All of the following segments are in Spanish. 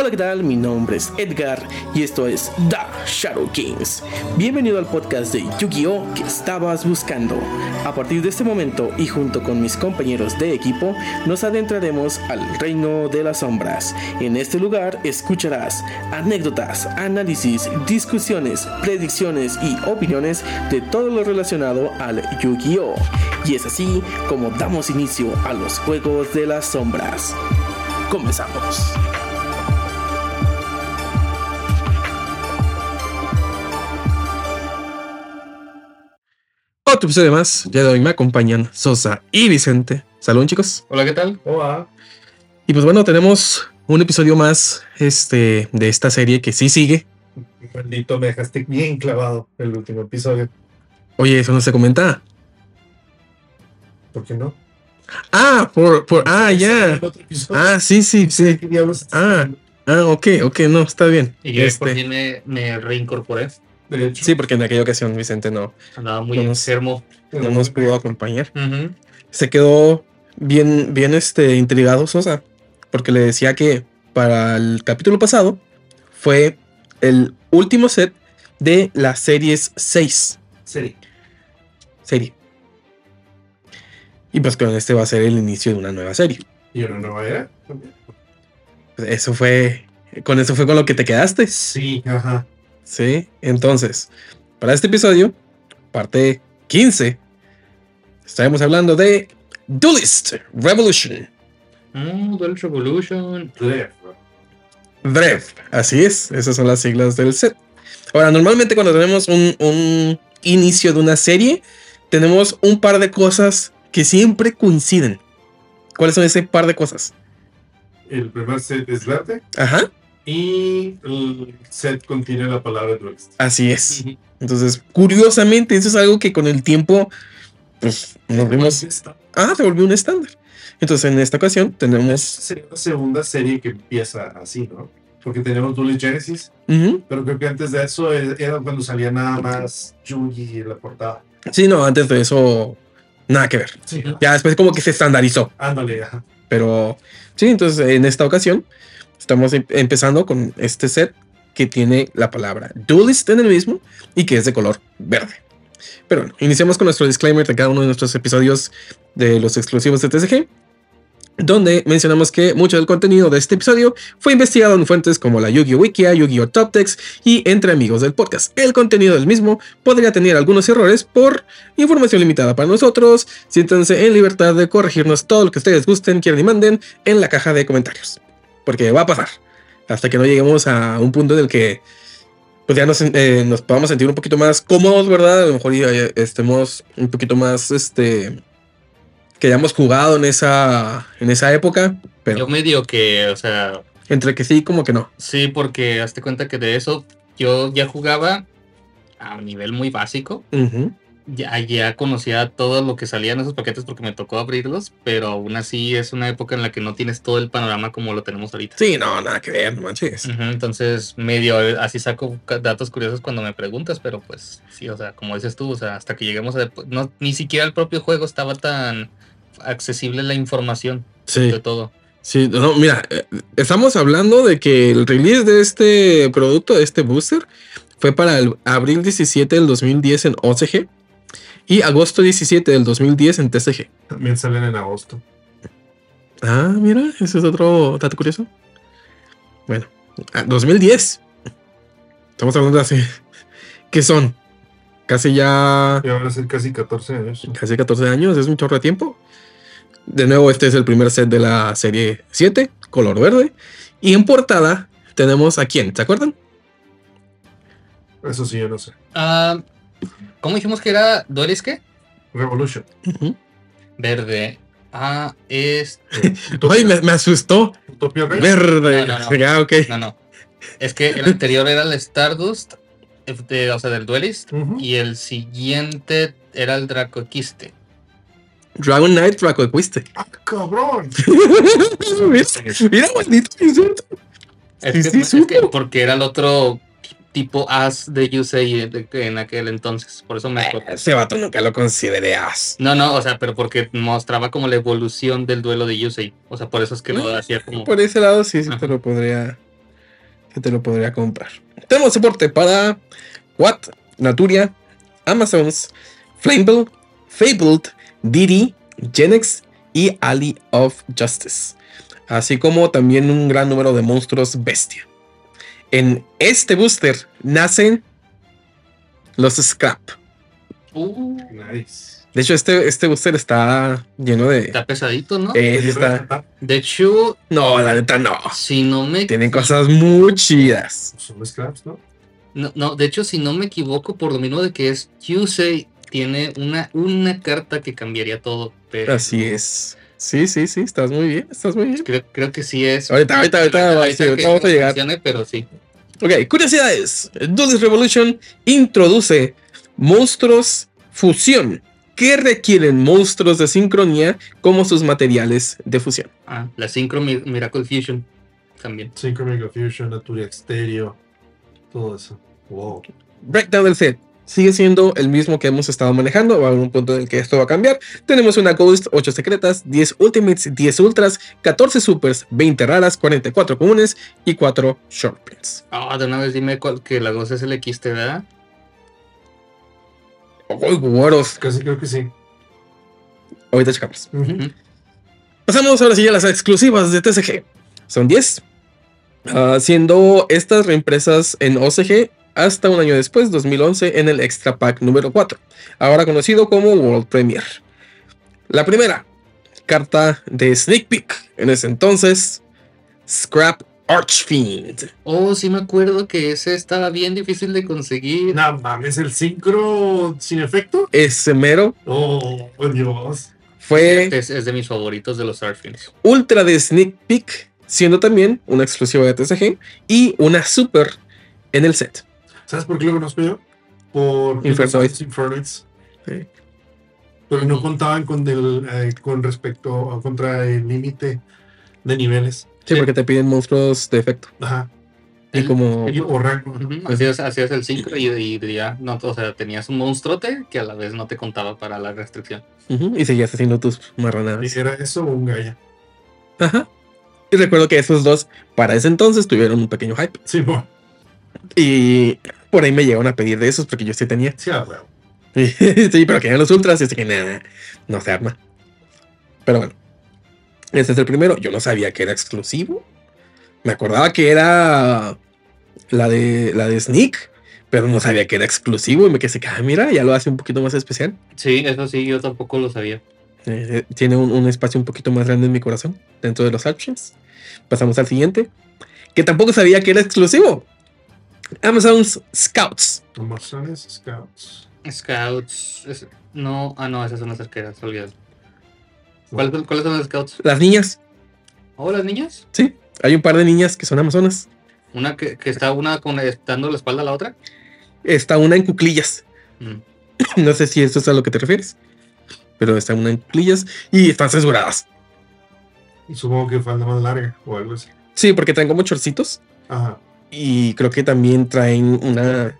Hola, ¿qué tal? Mi nombre es Edgar y esto es The Shadow Kings. Bienvenido al podcast de Yu-Gi-Oh! que estabas buscando. A partir de este momento y junto con mis compañeros de equipo, nos adentraremos al reino de las sombras. En este lugar escucharás anécdotas, análisis, discusiones, predicciones y opiniones de todo lo relacionado al Yu-Gi-Oh! Y es así como damos inicio a los juegos de las sombras. Comenzamos. Otro episodio más. Ya de hoy me acompañan Sosa y Vicente. Saludos, chicos. Hola, ¿qué tal? Hola. Y pues bueno, tenemos un episodio más este, de esta serie que sí sigue. Maldito, me dejaste bien clavado el último episodio. Oye, eso no se comenta. ¿Por qué no? Ah, por, por, ah, ya. Ah, sí, sí, sí. ¿Qué diablos estás Ah, ah, ok, ok, no, está bien. Y yo por Este, fin me, me reincorporé. De hecho, sí, porque en aquella ocasión Vicente no, Andaba muy Vamos. enfermo. no nos pudo acompañar. Se quedó bien, bien este, intrigado Sosa, porque le decía que para el capítulo pasado fue el último set de las series 6. Sí. Serie. Y pues con este va a ser el inicio de una nueva serie. ¿Y una nueva era? Pues Eso fue. Con eso fue con lo que te quedaste. Sí, ajá. Sí. Entonces, para este episodio, parte 15, estaremos hablando de Duelist Revolution. Mm, Duel Revolution. Left. Drev, así es, esas son las siglas del set. Ahora, normalmente cuando tenemos un, un inicio de una serie, tenemos un par de cosas que siempre coinciden. ¿Cuáles son ese par de cosas? El primer set es verde Ajá, y el set contiene la palabra Duelist. así es. Entonces, curiosamente, eso es algo que con el tiempo, pues, nos vimos. Ah, se volvió un estándar. Entonces, en esta ocasión tenemos. Sería la segunda serie que empieza así, ¿no? Porque tenemos Duelist Genesis, Ujú. pero creo que antes de eso e- era cuando salía nada más Yugi en la portada. Sí, no, antes de eso, nada que ver. Sí. Ya después, como que se estandarizó. Ándale, ajá. Pero sí, entonces en esta ocasión estamos em- empezando con este set que tiene la palabra Duelist en el mismo y que es de color verde. Pero bueno, iniciamos con nuestro disclaimer de cada uno de nuestros episodios de los exclusivos de TCG, donde mencionamos que mucho del contenido de este episodio fue investigado en fuentes como la Yu-Gi-Oh! Wikia, Yu-Gi-Oh! Top Text y entre amigos del podcast. El contenido del mismo podría tener algunos errores por información limitada para nosotros. Siéntanse en libertad de corregirnos todo lo que ustedes gusten, quieran y manden en la caja de comentarios. Porque va a pasar. Hasta que no lleguemos a un punto en el que pues ya nos, eh, nos podamos sentir un poquito más cómodos, ¿verdad? A lo mejor ya estemos un poquito más, este, que hayamos jugado en esa, en esa época. Pero Yo medio que, o sea, entre que sí, como que no. sí, porque hazte cuenta que de eso yo ya jugaba a un nivel muy básico. Ujú. Ya, ya conocía todo lo que salía en esos paquetes porque me tocó abrirlos, pero aún así es una época en la que no tienes todo el panorama como lo tenemos ahorita. Sí, no, nada que ver, no manches. Entonces, medio eh, así saco datos curiosos cuando me preguntas, pero pues sí, o sea, como dices tú, o sea, hasta que lleguemos a... No, ni siquiera el propio juego estaba tan accesible la información Sí. de todo. Sí, no, mira, eh, estamos hablando de que el release de este producto, de este booster, fue para el abril 17 del 2010 en OCG y agosto 17 del 2010 en TCG. También salen en agosto. Ah, mira, ese es otro dato curioso. Bueno, ah, 2010. Estamos hablando de hace. ¿Qué son? Casi ya. Y van a ser casi 14 años. Casi 14 años, es un chorro de tiempo. De nuevo, este es el primer set de la serie 7, color verde. Y en portada tenemos a quién, ¿se acuerdan? Eso sí, yo no sé. Ah, ¿Cómo dijimos que era Duelis qué? Revolution. Verde. Ah, es. Ay, me, me asustó. Utopia. Verde. No, no, no. Ya, ok. No, no. Es que el anterior era el Stardust, de- o sea, del Duelist. Y el siguiente era el Dracoquiste. Dragon Knight Draco Quiste. ¡Ah, cabrón! mira, mira, maldito insulto. Es, Sí, que, sí, es que porque era el otro tipo as de Yusei en aquel entonces. Por eso me acuerdo. Ese vato nunca lo consideré as. No, no, o sea, pero porque mostraba como la evolución del duelo de Yusei. O sea, por eso es que lo hacía como. Por ese lado sí, sí te lo podría. Sí te lo podría comprar. Tenemos soporte para Watt, Naturia, Amazons, Flamebell, Fabled, Didi, Genex y Ali of Justice. Así como también un gran número de monstruos bestia. En este booster nacen los Scrap. Uh, Nice. De hecho, este, este booster está lleno de. está pesadito, ¿no? Eh, está- De hecho, No, la neta no. si no me. Tienen cosas muy chidas. Son scraps, ¿no? No, no, de hecho, si no me equivoco, por lo mismo de que es Yusei, tiene una, una carta que cambiaría todo. Pero Así es. Sí, sí, sí, estás muy bien, estás muy bien. Creo, creo que sí es. Ahorita, ahorita, ahorita, sí, ahorita que vamos a llegar. Pero sí. Ok, curiosidades. Duelist Revolution introduce monstruos fusión que requieren monstruos de sincronía como sus materiales de fusión. Ah, la Synchro Mi- Miracle Fusion también. Synchro Mega Fusion, Naturia Exterior, todo eso. Wow. Breakdown del set. Sigue siendo el mismo que hemos estado manejando. Va a haber un punto en el que esto va a cambiar. Tenemos una Ghost, 8 secretas, 10 Ultimates, 10 Ultras, 14 Supers, 20 raras, 44 comunes y 4 Short Prints. Ah, de una vez dime cuál, que la goza es el XT, ¿verdad? ¡Uy, güeros! Casi creo que sí. Ahorita checamos. Ujú. Pasamos ahora sí a las exclusivas de TCG. Son 10. ah, siendo estas reimpresas en OCG hasta un año después, 2011, en el Extra Pack número 4, ahora conocido como World Premiere. La primera, carta de Sneak Peek, en ese entonces, Scrap Archfiend. Oh, sí me acuerdo que ese estaba bien difícil de conseguir. No mames, el sincro sin efecto. Ese mero Oh, oh, Dios. fue Es, es de mis favoritos de los Arfins. Ultra de Sneak Peek, siendo también una exclusiva de TCG y una Super en el set. ¿Sabes por qué lo conozco yo? Por Infernoids. Infernoids. Sí. Pero no contaban con, el, eh, con respecto a contra el límite de niveles. Sí, Sí. porque te piden monstruos de efecto. Ajá. Y El- como. O rango. Ujú, Así es, así es el sincro y, y ya, no, o sea, tenías un monstruote que a la vez no te contaba para la restricción. Ujú, y seguías haciendo tus marranadas. Y era eso o un Gaia. Ajá. Y recuerdo que esos dos, para ese entonces, tuvieron un pequeño hype. Sí, bueno. Y por ahí me llegaron a pedir de esos porque yo sí tenía. Sí, a huevo. sí, pero querían los ultras y así que nada, no se arma. Pero bueno, este es el primero. Yo no sabía que era exclusivo. Me acordaba que era la de la de Sneak, pero no sabía que era exclusivo y me quedé así, ah, mira, ya lo hace un poquito más especial. Sí, eso sí, yo tampoco lo sabía. Eh, tiene un, un espacio un poquito más grande en mi corazón dentro de los options. Pasamos al siguiente, que tampoco sabía que era exclusivo. Amazon's Scouts. Amazones Scouts. Scouts, es- no, ah, no, esas son las arqueras, olvídalo. ¿Cuál- ¿Cuáles son los scouts? Las niñas, ¿Oh, las niñas? sí. Hay un par de niñas que son amazonas. Una que, que está una con, dando la espalda a la otra. Está una en cuclillas. Mm. No sé si esto es a lo que te refieres. Pero está una en cuclillas y están censuradas. Y supongo que falda más larga o algo así. Sí, porque traen como chorcitos. Ajá. Y creo que también traen una.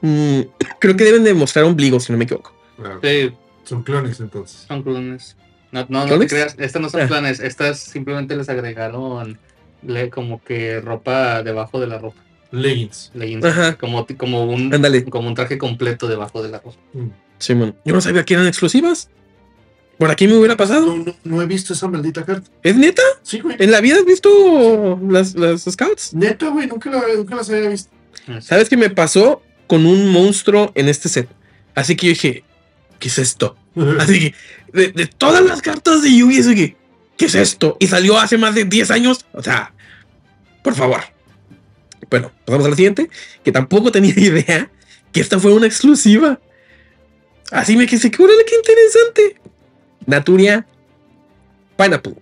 mm, creo que deben de mostrar ombligo, si no me equivoco. Claro. Sí, Son clones entonces. son clones. No, no, no te creas, estas no son Ah. clones, estas simplemente les agregaron le- como que ropa debajo de la ropa. Leggings. leggings, Ajá. Como, como, un, Ándale. como un traje completo debajo de la ropa. Mm. Simón. Yo no sabía que eran exclusivas. Por aquí me hubiera pasado. No, no, no he visto esa maldita carta. ¿Es neta? Sí, güey. ¿En la vida has visto las, las scouts? Neta, güey, nunca, la- nunca las había visto. ¿Sabes qué me pasó con un monstruo en este set? Así que yo dije, ¿qué es esto? Así que, de, de todas las cartas de Yugi, así que, ¿qué es esto? Y salió hace más de 10 años. O sea, por favor. Bueno, pasamos a la siguiente, que tampoco tenía idea que esta fue una exclusiva. Así me quedé, órale, qué interesante. Naturia Pineapple.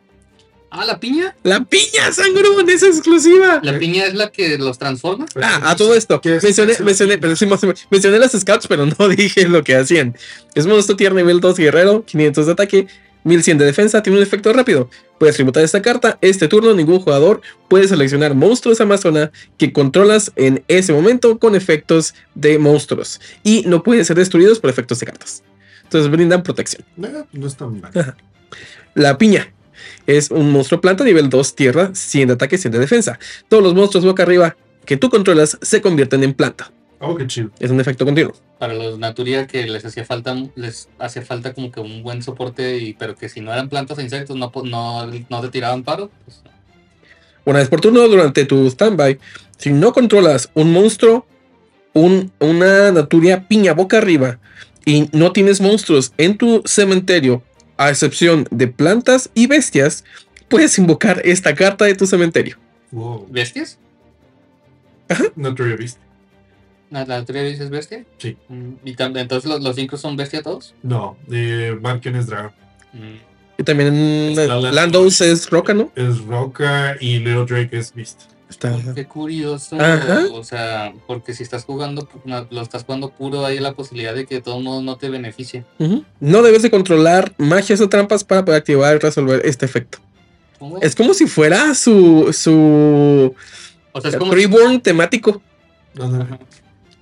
Ah, la piña. La piña, sangrón, es exclusiva. La piña es la que los transforma. Ah, a todo esto. Mencioné, mencioné, pero sí, mencioné las scouts, pero no dije lo que hacían. Es monstruo tier nivel 2 guerrero, 500 de ataque, 1100 de defensa, tiene un efecto rápido. Puedes tributar esta carta. Este turno ningún jugador puede seleccionar monstruos amazona que controlas en ese momento con efectos de monstruos. Y no pueden ser destruidos por efectos de cartas. Entonces brindan protección. No, no es tan mal. La piña. Es un monstruo planta nivel 2 tierra, 100 de ataque, 100 de defensa. Todos los monstruos boca arriba que tú controlas se convierten en planta. Oh, qué chido. Es un efecto continuo. Para los Naturia que les hacía falta, les hacía falta como que un buen soporte, y, pero que si no eran plantas e insectos no, no, no te tiraban paro. Pues, Una vez por turno durante tu standby, si no controlas un monstruo, un- una naturia piña boca arriba y no tienes monstruos en tu cementerio, a excepción de plantas y bestias, puedes invocar esta carta de tu cementerio. Wow. ¿Bestias? No te había visto. ¿La, la Naturia es bestia? Sí. Mm, ¿Y entonces los, los cinco son bestia todos? No, de Marken es Dragon. Mm, Y también Landos es roca, ¿no? Es Roca y Little Drake es Beast. Está. Qué curioso. Ajá. O sea, porque si estás jugando, lo estás jugando puro, hay la posibilidad de que de todos modos no te beneficie. No debes de controlar magias o trampas para poder activar y resolver este efecto. ¿Cómo? Es como si fuera su, su o sea, es como si- temático. Ajá.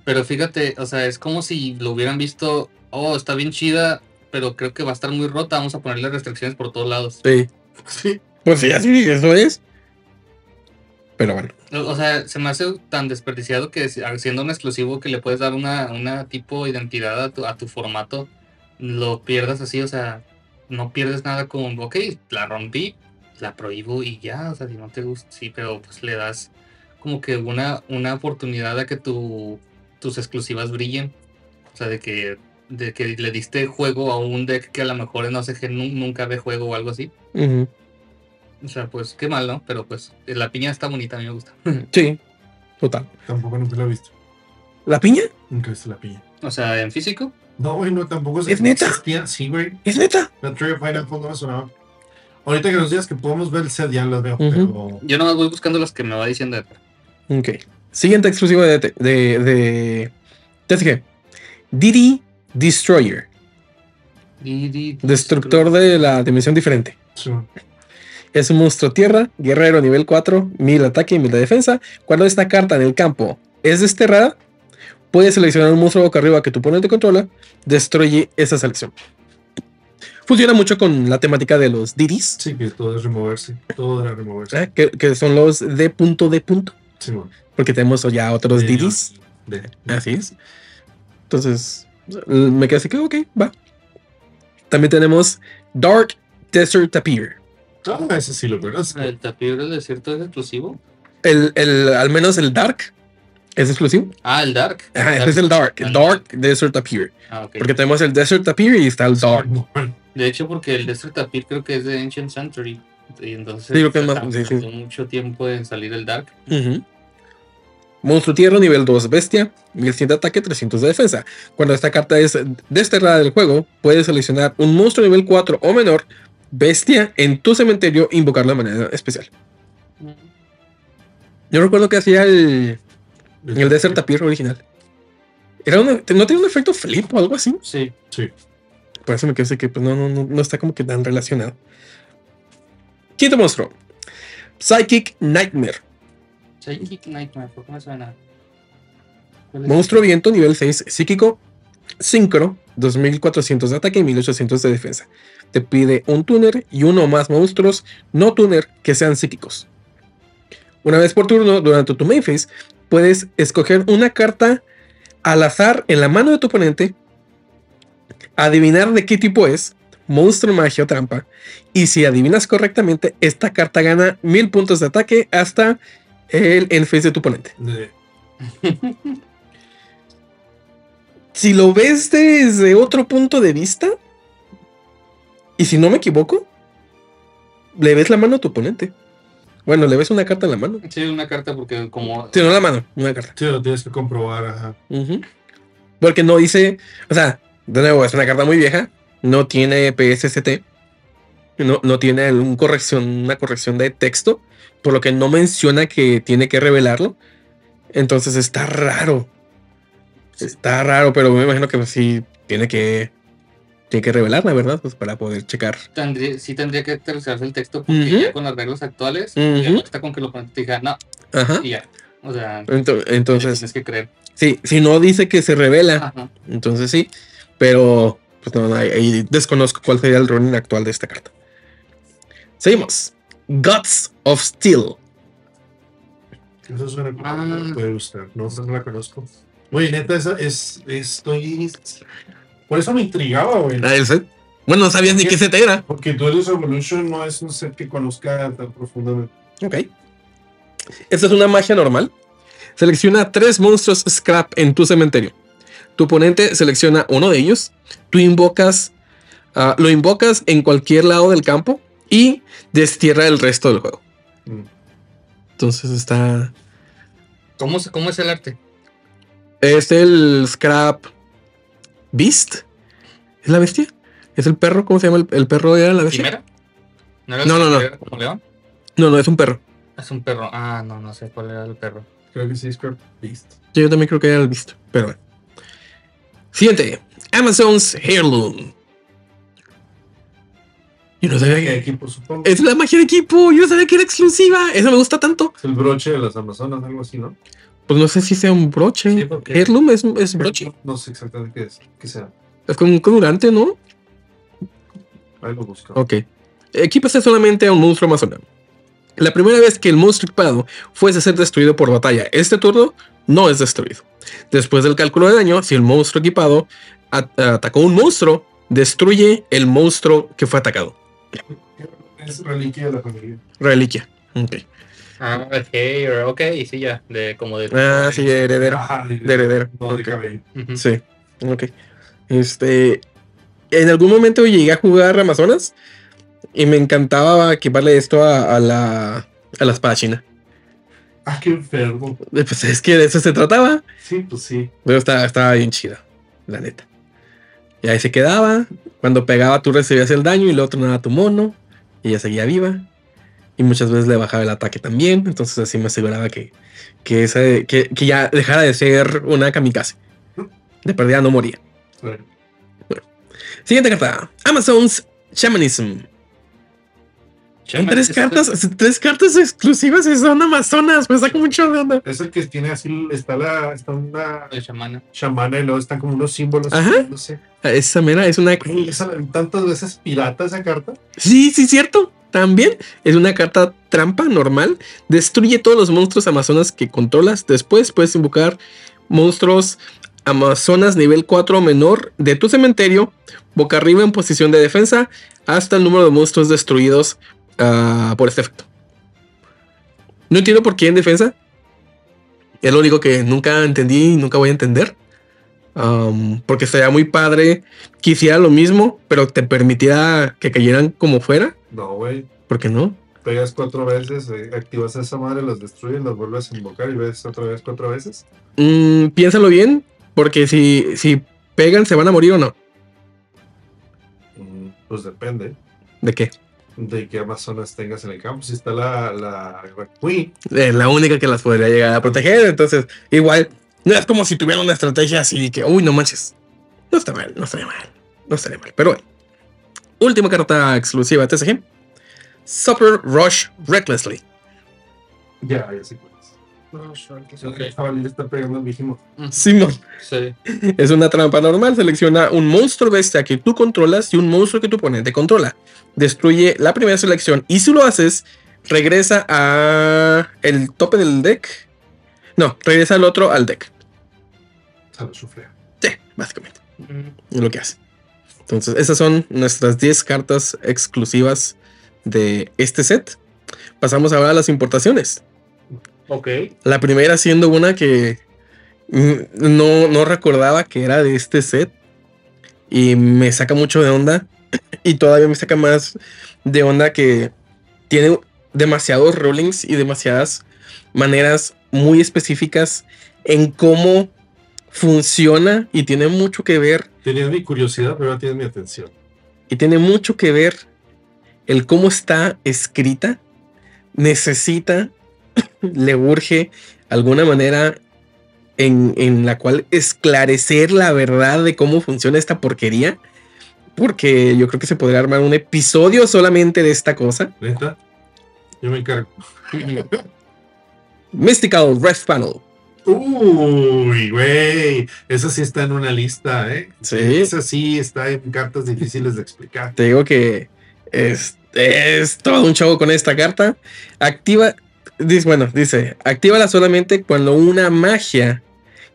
Pero fíjate, o sea, es como si lo hubieran visto, oh, está bien chida, pero creo que va a estar muy rota, vamos a ponerle restricciones por todos lados. Sí. Sí. Pues sí, así eso es. Pero bueno. O sea, se me hace tan desperdiciado que si- siendo un exclusivo que le puedes dar una, una tipo identidad a tu, a tu formato, lo pierdas así, o sea, no pierdes nada con, ok, la rompí, la prohíbo y ya, o sea, si no te gusta, sí, pero pues le das como que una, una oportunidad a que tu, tus exclusivas brillen. O sea, de que, de que le diste juego a un deck que a lo mejor en OCG nu- nunca ve juego o algo así. Ujú. O sea, pues qué mal, ¿no? Pero pues la piña está bonita, a mí me gusta. Sí, total. Tampoco nunca lo he visto. ¿La piña? Nunca he visto la piña. O sea, en físico. No, güey, no, tampoco ¿Es neta? existía. Sí, güey. ¿Es neta? La Tree of Pineapple no me sonaba. Ahorita que nos digas que podemos ver el set, ya las veo. Pero Yo nomás voy buscando las que me va diciendo. Ok. Siguiente exclusivo de, de, de TCG. Didi Destroyer. Destructor de la dimensión diferente. sí, Es un monstruo tierra, guerrero nivel 4, 1000 ataque y 1000 de defensa. Cuando esta carta en el campo es desterrada, puedes seleccionar un monstruo boca arriba que tu oponente controla, destruye esa selección. Funciona mucho con la temática de los Didis, sí, que todo es removerse. Todo era removerse. ¿eh? que, que son los de punto de punto, Sí, bueno. porque tenemos ya otros De- Didis. de- Así es. Entonces, me quedé así que, ok, va. También tenemos Dark Desert Tapir. Ah, ese sí lo conozco. ¿El tapir del desierto es exclusivo? El, el, al menos el Dark es exclusivo. Ah, el Dark. Ajá, es el Dark. El Dark Desert Tapir. Ah, ok. Porque tenemos el Desert Tapir y está el Dark. De hecho, porque el Desert Tapir creo que es de Ancient Century. Y entonces Sí, creo que es más- tardó sí, sí. mucho tiempo en salir el Dark. Monstruo tierra nivel 2 bestia, 1100 de ataque, 300 de defensa. Cuando esta carta es desterrada del juego, puedes seleccionar un monstruo nivel 4 o menor bestia en tu cementerio e invocarlo de manera especial. Yo recuerdo que hacía el, el Desert Tapir original. Era un- ¿No tiene un efecto flip o algo así? Sí. Sí. Por eso me quedé así que pues, no, no, no, no está como que tan relacionado. Quinto monstruo. Psychic Nightmare. Psychic Nightmare, ¿por qué me suena? Monstruo viento nivel 6 psíquico. Synchro. 2400 de ataque y 1800 de defensa. Te pide un tuner y uno o más monstruos no tuner que sean psíquicos. Una vez por turno, durante tu main phase, puedes escoger una carta al azar en la mano de tu oponente, adivinar de qué tipo es, monstruo, magia o trampa. Y si adivinas correctamente, esta carta gana mil puntos de ataque hasta el end phase de tu oponente. Si lo ves desde otro punto de vista, y si no me equivoco, le ves la mano a tu oponente. Bueno, le ves una carta en la mano. Sí, una carta porque como... Si no la mano, una carta. Sí, lo tienes que comprobar, ajá. Porque no dice, o sea, de nuevo, es una carta muy vieja, no tiene PSST, no, no tiene un corrección, una corrección de texto, por lo que no menciona que tiene que revelarlo. Entonces está raro. Está raro, pero me imagino que pues, sí tiene que, tiene que revelarla, ¿verdad? Pues para poder checar. Tendría, sí tendría que actualizarse el texto porque ya con las reglas actuales, Ujú. ya no está con que lo diga, no, Ajá. y ya. O sea, Ento- tienes Entonces, que creer. sí, si no dice que se revela, Ajá. Entonces sí, pero pues no, ahí, ahí desconozco cuál sería el running actual de esta carta. Seguimos. Guts of Steel. Eso suena Ah. me puede gustar. No, no la conozco. Oye, neta, esa es, estoy. Por eso me intrigaba, güey. Ah, el set. Bueno, no sabías ni qué set era. Porque Duelist Revolution no es un set que conozca tan profundamente. Ok. Esta es una magia normal. Selecciona tres monstruos scrap en tu cementerio. Tu oponente selecciona uno de ellos. Tú invocas. ah, lo invocas en cualquier lado del campo y destierra el resto del juego. Mm. Entonces está. ¿Cómo, se- ¿Cómo es el arte? Es el Scrap Beast. ¿Es la bestia? ¿Es el perro? ¿Cómo se llama? ¿El, el perro era la bestia? ¿Quimera? ¿No, era No, no, no. león? No, no, es un perro. Es un perro. Ah, no, no sé cuál era el perro. Creo que sí, Scrap Beast. Yo también creo que era el Beast. Pero bueno. Siguiente. Amazon's Heirloom. Yo no sabía ¿Qué que. equipo, supongo? Es la magia de equipo. Yo no sabía que era exclusiva. Eso me gusta tanto. Es el broche de las Amazonas, algo así, ¿no? Pues no sé si sea un broche. Sí, Heirloom es, es broche. No sé exactamente qué es. ¿Qué sea? Es como un colorante, ¿no? Ahí lo busco. Ok. Equípase solamente a un monstruo amazonano. La primera vez que el monstruo equipado fuese a ser destruido por batalla este turno, no es destruido. Después del cálculo de daño, si el monstruo equipado at- atacó un monstruo, destruye el monstruo que fue atacado. Es reliquia de la familia. Reliquia. Ok. Ah, Hair, ok, sí, ya. De, como de. Ah, sí, heredero. Ajá, de, De heredero. De. Ujú. Sí. Ok. Este. En algún momento llegué a jugar Amazonas y me encantaba equiparle esto a, a la, a la espada china. Ah, qué enfermo. Eh, Pues es que de eso se trataba. Sí, pues sí. Pero estaba, estaba bien chida, la neta. Y ahí se quedaba. Cuando pegaba, tú recibías el daño y el otro nada tu mono. Y ella seguía viva. Y muchas veces le bajaba el ataque también. Entonces así me aseguraba que, que, esa- que, que ya dejara de ser una kamikaze. De perdida no moría. Bueno, Siguiente carta. Amazon's Shamanism. Son tres ¿es cartas, tres cartas exclusivas y son amazonas. Me saca mucho de onda. Es el que tiene así, está la, está una De chamana. chamana y luego están como unos símbolos. Ajá. No sé. Esa mera es una tantas veces pirata esa carta. Sí, sí, cierto. También es una carta trampa normal. Destruye todos los monstruos amazonas que controlas. Después puedes invocar monstruos amazonas nivel 4 o menor de tu cementerio, boca arriba en posición de defensa, hasta el número de monstruos destruidos ah, por este efecto. No entiendo por qué en defensa. Es lo único que nunca entendí y nunca voy a entender. Am, porque sería muy padre que hiciera lo mismo, pero te permitiera que cayeran como fuera. No, güey. ¿Por qué no? Pegas cuatro veces, eh, activas esa madre, las destruyes, las vuelves a invocar y ves otra vez cuatro veces. Mm, piénsalo bien, porque si, si pegan, ¿se van a morir o no? Mm, Pues depende ¿De qué? de qué Amazonas tengas en el campo. Si está la, la, la Es la única que las podría llegar a proteger. Entonces, igual, no es como si tuvieran una estrategia así que, uy, no manches. No está mal, no estaría mal. No estaría mal. Pero bueno. Última carta exclusiva de TCG. Super Rush Recklessly. ya, ya sé cuál es. No, le está pegando. Sí. Es una trampa normal. Selecciona un monstruo bestia que tú controlas y un monstruo que tu oponente controla. Destruye la primera selección y si lo haces, regresa a el tope del deck. No, regresa al otro al deck. Lo sufre. Sí, básicamente. Mm, lo que hace. Entonces, esas son nuestras 10 cartas exclusivas de este set. Pasamos ahora a las importaciones. Ok. La primera siendo una que no, no recordaba que era de este set. Y me saca mucho de onda. Y todavía me saca más de onda que tiene demasiados rollings y demasiadas maneras muy específicas en cómo funciona y tiene mucho que ver Tenías mi curiosidad, pero ahora tienes mi atención. y tiene mucho que ver el cómo está escrita. Necesita, le urge alguna manera en, en la cual esclarecer la verdad de cómo funciona esta porquería. Porque yo creo que se podría armar un episodio solamente de esta cosa. Yo me encargo. Mystical Ref Panel. Uy, güey. Esa sí está en una lista, ¿eh? Sí. Esa sí está en cartas difíciles de explicar. Te digo que es, es todo un chavo con esta carta. Activa, dice, bueno, dice, actívala solamente cuando una magia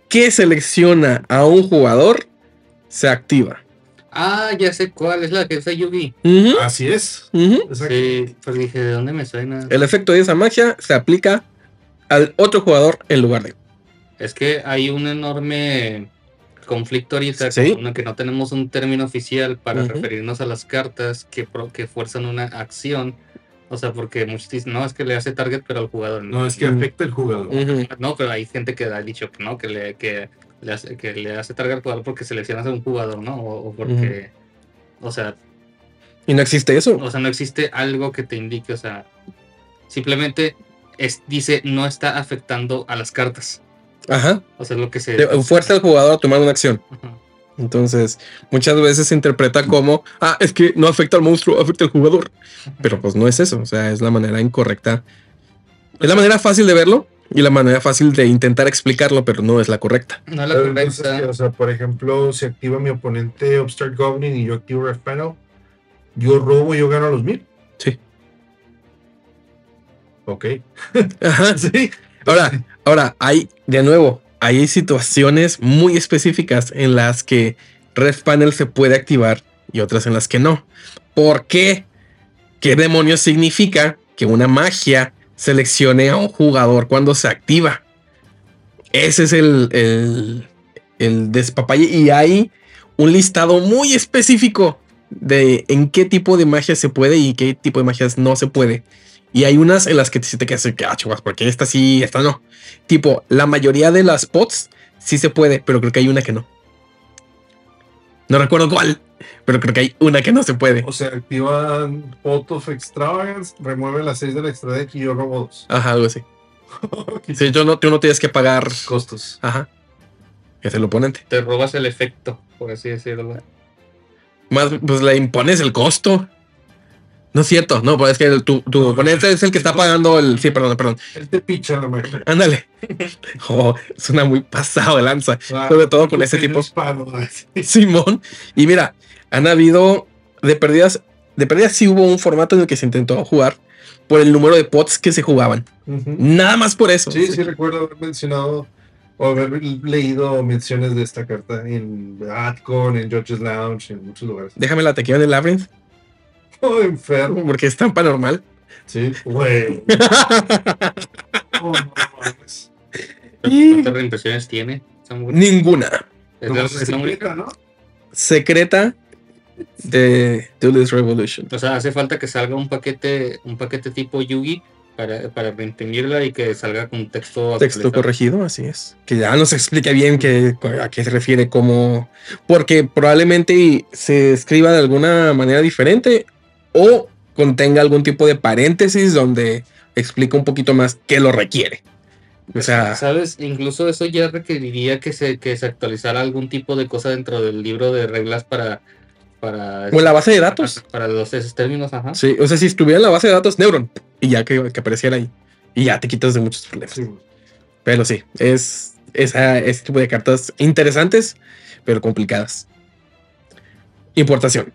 que selecciona a un jugador se activa. Ah, ya sé cuál es la que usa Yugi. Ujú, Así es. Sí, pues dije, ¿de dónde me suena? El efecto de esa magia se aplica al otro jugador en lugar de. Es que hay un enorme conflicto ahorita Sí. con que no tenemos un término oficial para referirnos a las cartas que, pro- que fuerzan una acción. O sea, porque muchos dicen, no, es que le hace target, pero al jugador no. No, es que afecta al jugador. No, pero hay gente que ha dicho que no, que le, que le, hace, que le hace target al jugador porque seleccionas a un jugador, ¿no? O, o porque, o sea, Y no existe eso. o sea, no existe algo que te indique, o sea, simplemente es, dice no está afectando a las cartas. Ajá. O sea, es lo que se... De- Fuerza al jugador a tomar una acción. Ajá. Entonces, muchas veces se interpreta como, ah, es que no afecta al monstruo, afecta al jugador. Pero pues no es eso, o sea, es la manera incorrecta. Es la manera fácil de verlo y la manera fácil de intentar explicarlo, pero no es la correcta. No es la entonces, correcta. o sea, por ejemplo, si activa mi oponente Upstart Goblin y yo activo Panel, yo robo y yo gano los mil. Sí. Ok. Ajá. Sí. Ahora, ahora, hay, de nuevo, hay situaciones muy específicas en las que Red Panel se puede activar y otras en las que no. ¿Por qué? ¿Qué demonios significa que una magia seleccione a un jugador cuando se activa? Ese es el, el, el despapalle y hay un listado muy específico de en qué tipo de magia se puede y qué tipo de magias no se puede. Y hay unas en las que te, te quedas, que, ah, chivas, porque esta sí, esta no. Tipo, la mayoría de las pots sí se puede, pero creo que hay una que no. No recuerdo cuál, pero creo que hay una que no se puede. O sea, activan Pot of Extravagance, remueve las 6 del extra deck y yo robo 2. Ajá, algo así. Sí, yo no, tú no tienes que pagar. Costos. Ajá. Es el oponente. Te robas el efecto, por así decirlo. Más, pues le impones el costo. No es cierto, no, pues es que el- tu, tu No, oponente es el que está pagando el. Sí, perdón, perdón. Él te picha la magia. Ándale. Oh, suena muy pasado de lanza. Sobre todo con ese tipo. así. Simón. Y mira, han habido de perdidas. De perdidas sí hubo un formato en el que se intentó jugar por el número de pots que se jugaban. Nada más por eso. Sí, sí, recuerdo haber mencionado o haber leído menciones de esta carta en Adcon, en Judges Lounge, en muchos lugares. Déjame la tequila en el labyrinth Oh, enfermo. porque es tan paranormal. Sí, güey. Oh, no mames. ¿Cuántas reimpresiones tiene? Ninguna. Es la- se es la única. explica, ¿no? Secreta de Duelist Revolution. O sea, hace falta que salga un paquete, un paquete tipo Yugi para, para reimprimirla y que salga con texto Texto actualizado. corregido, así es. Que ya nos explique bien a qué se refiere, cómo. Porque probablemente se escriba de alguna manera diferente o contenga algún tipo de paréntesis donde explica un poquito más qué lo requiere. O sea, ¿Sabes? Incluso eso ya requeriría que se, que se actualizara algún tipo de cosa dentro del libro de reglas para. para o la base de datos. Para los esos términos, ajá. Sí, o sea, si estuviera en la base de datos, Neuron, y ya que, que apareciera ahí. Y ya te quitas de muchos problemas. Sí. Pero sí, es esa, ese tipo de cartas interesantes, pero complicadas. Importación.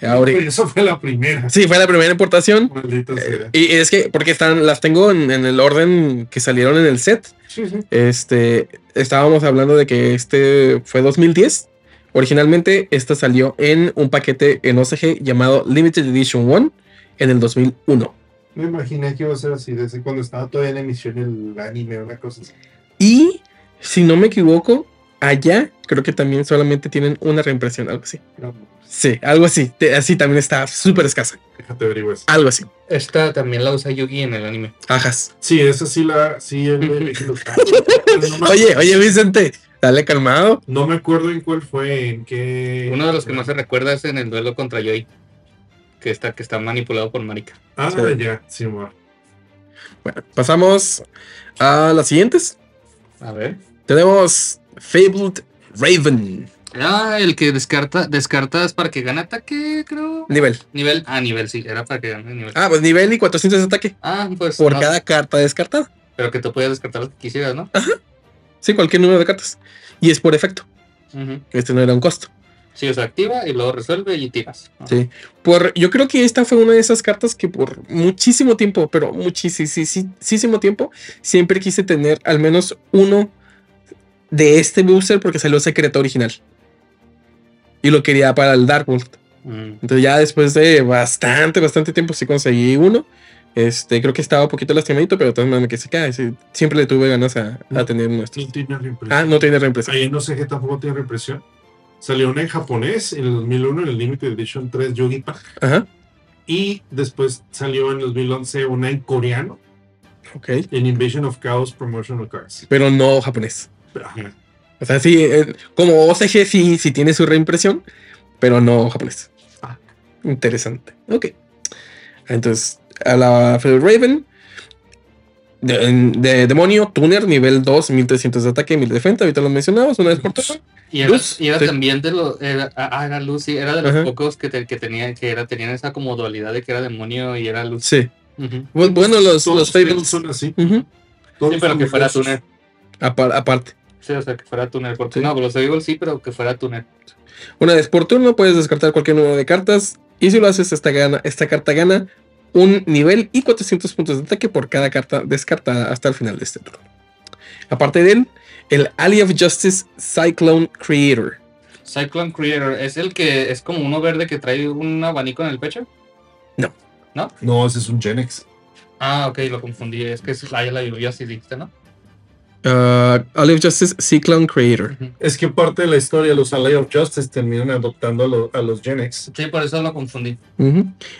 Pero Eso fue la primera. sí, fue la primera importación. Sea. Y es que, porque están, las tengo en, en el orden que salieron en el set. Sí, sí. Este, estábamos hablando de que este fue 2010. Originalmente, esta salió en un paquete en OCG llamado Limited Edition 1 en el 2001. Me imaginé que iba a ser así, desde cuando estaba todavía en emisión el anime, una cosa así. Y, si no me equivoco, allá creo que también solamente tienen una reimpresión, algo así. No, Sí, algo así. Te- Así también está súper escasa. déjate averiguar eso. Algo así. Esta también la usa Yugi en el anime. Ajas. Sí, esa sí la. Sí, el, el- el- no, me, Oye, oye, Vicente, dale calmado. no me acuerdo en cuál fue, en qué. Uno de los que más se recuerda es en el duelo contra Joy. Que está, que está manipulado por Marika. Ah, Sí. ya, sí, amor. Bueno, pasamos a las siguientes. A ver. Tenemos Fabled Raven. Ah, el que descarta, descartas para que gane ataque, creo. Nivel. Nivel. Ah, nivel, sí. Era para que gane nivel. Ah, pues nivel y 400 de ataque. Ah, pues. Por no, cada carta descartada. Pero que tú podías descartar lo que quisieras, ¿no? Sí, cualquier número de cartas. Y es por efecto. Este no era un costo. Sí, o sea, activa y luego resuelve y tiras. Sí. Por, yo creo que esta fue una de esas cartas que por muchísimo tiempo, pero muchísimo tiempo, siempre quise tener al menos uno de este booster porque salió secreto original. Y lo quería para el Dark World. Mm. Entonces ya después de bastante, bastante tiempo sí conseguí uno. Este, creo que estaba un poquito lastimadito, pero de todas maneras que se cae. sí, siempre le tuve ganas a, a tener estos. No tiene reimpresión. Ah, no tiene reemplazo. Ahí no sé qué tampoco tiene reimpresión. Salió una en japonés en el 2001 en el Limited Edition 3 Yogi Pack. Ajá. Y después salió en 2011 una en coreano Ok. en Invasion of Chaos Promotional Cards. Pero no japonés. Ajá. O sea, sí, eh, como OCG sí, sí tiene su reimpresión, pero no japonés. Ah. Interesante. Ok. Entonces, a la Feather Raven. De, demonio, tuner, nivel 2, 1300 de ataque, 1000 de defensa. Ahorita lo mencionamos una vez por turno. Y era, Luz, y era sí. también de los. Era, ah, era luz, sí, era de los Ajá. pocos que, te- que tenían que era, tenían esa como dualidad de que era demonio y era luz. Sí. Bueno, los, Todos los los son así. Ujú. Todos Sí, pero que fuera tuner. Apar- aparte. Sí, o sea, que fuera tuner. Porque Sí. no, los Fables sí, pero que fuera tuner. Una vez por turno puedes descartar cualquier número de cartas. Y si lo haces, esta, gana, esta carta gana un nivel y 400 puntos de ataque por cada carta descartada hasta el final de este turno. Aparte de él, el Ally of Justice Cyclone Creator. Cyclone Creator es el que es como uno verde que trae un abanico en el pecho. No, ese es un Genex. Ah, ok, lo confundí. Es que es la la lluvia así dijiste, ¿no? Uh, Ally of Justice Cyclone Creator. Es que parte de la historia, los Ally of Justice terminan adoptando a, lo- a los Genex. Sí, por eso lo confundí.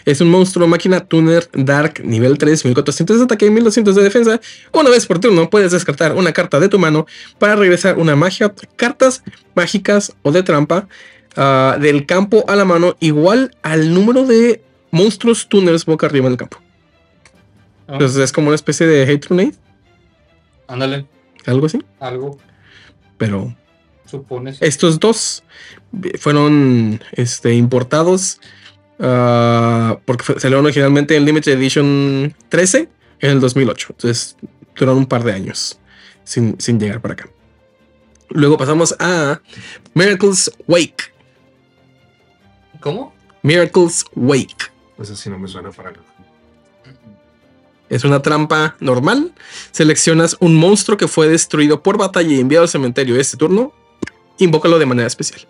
Es un monstruo máquina tuner dark nivel 3, 1400 de ataque y 1200 de defensa. Una vez por turno puedes descartar una carta de tu mano para regresar una magia, cartas mágicas o de trampa ah, del campo a la mano igual al número de monstruos tuners boca arriba en el campo. Ah, Entonces es como una especie de Hate Grenade, ándale, algo así. algo, Pero supones. estos dos fueron este, importados ah, porque salieron originalmente en Limited Edition 13 en el 2008. Entonces duraron un par de años sin, sin llegar para acá. Luego pasamos a Miracles Wake. ¿Cómo? Miracles Wake. Pues así no me suena para nada. Es una trampa normal. Seleccionas un monstruo que fue destruido por batalla y enviado al cementerio este turno. Invócalo de manera especial.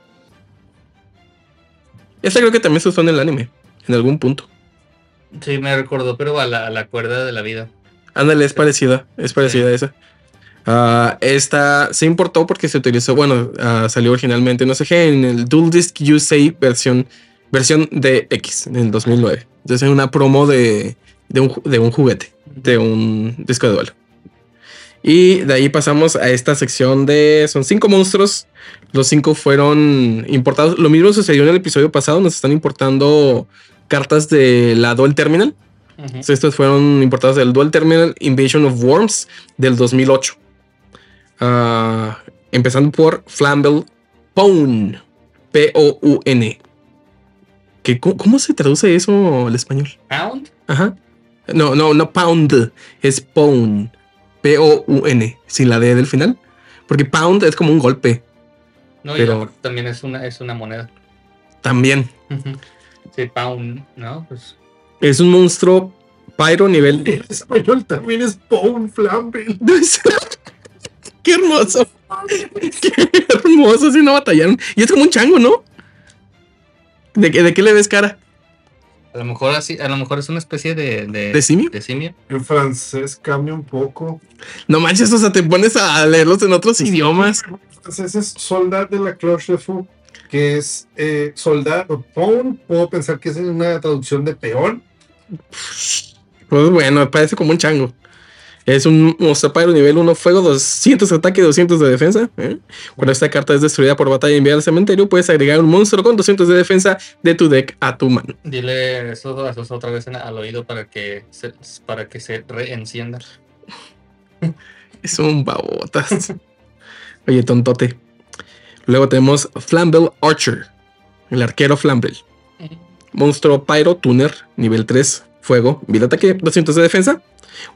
Esta creo que también se usó en el anime. En algún punto. Sí, me recordó, pero a la, a la cuerda de la vida. Ándale, es parecida. Es parecida a esa. Ah, esta se importó porque se utilizó. Bueno, ah, salió originalmente no sé qué en el Dual Disc USA versión, versión de X en el 2009. Entonces es una promo de, de, un, de un juguete, de un disco de duelo. Y de ahí pasamos a esta sección de. Son cinco monstruos. Los cinco fueron importados. Lo mismo sucedió en el episodio pasado. Nos están importando cartas de la Dual Terminal. Estos fueron importados del Dual Terminal Invasion of Worms del 2008. Ah, empezando por Flamble Pone. P-O-U-N. ¿Qué- ¿Cómo, cómo se traduce eso al español? Pound. Ajá. No, no, no pound. Es pone. P-O-U-N. Sin la D del final. Porque pound es como un golpe. No, y Pero- aparte también es una, es una moneda. También. Sí, pound, ¿no? Pues Es un monstruo pyro nivel. En español también es Bone Flamble. Qué hermoso. Qué hermoso, si no batallaron. Y es como un chango, ¿no? ¿De, qué- de qué le ves cara? A lo mejor así, a lo mejor es una especie de. ¿De, ¿De simio? De simio. En francés cambia un poco. No manches, o sea, te pones a leerlos en otros idiomas. En francés es soldat de la cloche de fou, que es eh, soldado. Pawn, puedo pensar que es una traducción de peón. Pues bueno, parece como un chango. Es un monstruo pyro nivel 1 fuego, 200 de ataque y 200 de defensa. ¿eh? Cuando esta carta es destruida por batalla y enviada al cementerio, puedes agregar un monstruo con 200 de defensa de tu deck a tu mano. Dile eso, a otra vez en- al oído para que se, para que se reencienda. Es un babotas. Oye, tontote. Luego tenemos Flamble Archer, el arquero Flamble. Monstruo Pyro Tuner, nivel 3, fuego, vida ataque, 200 de defensa.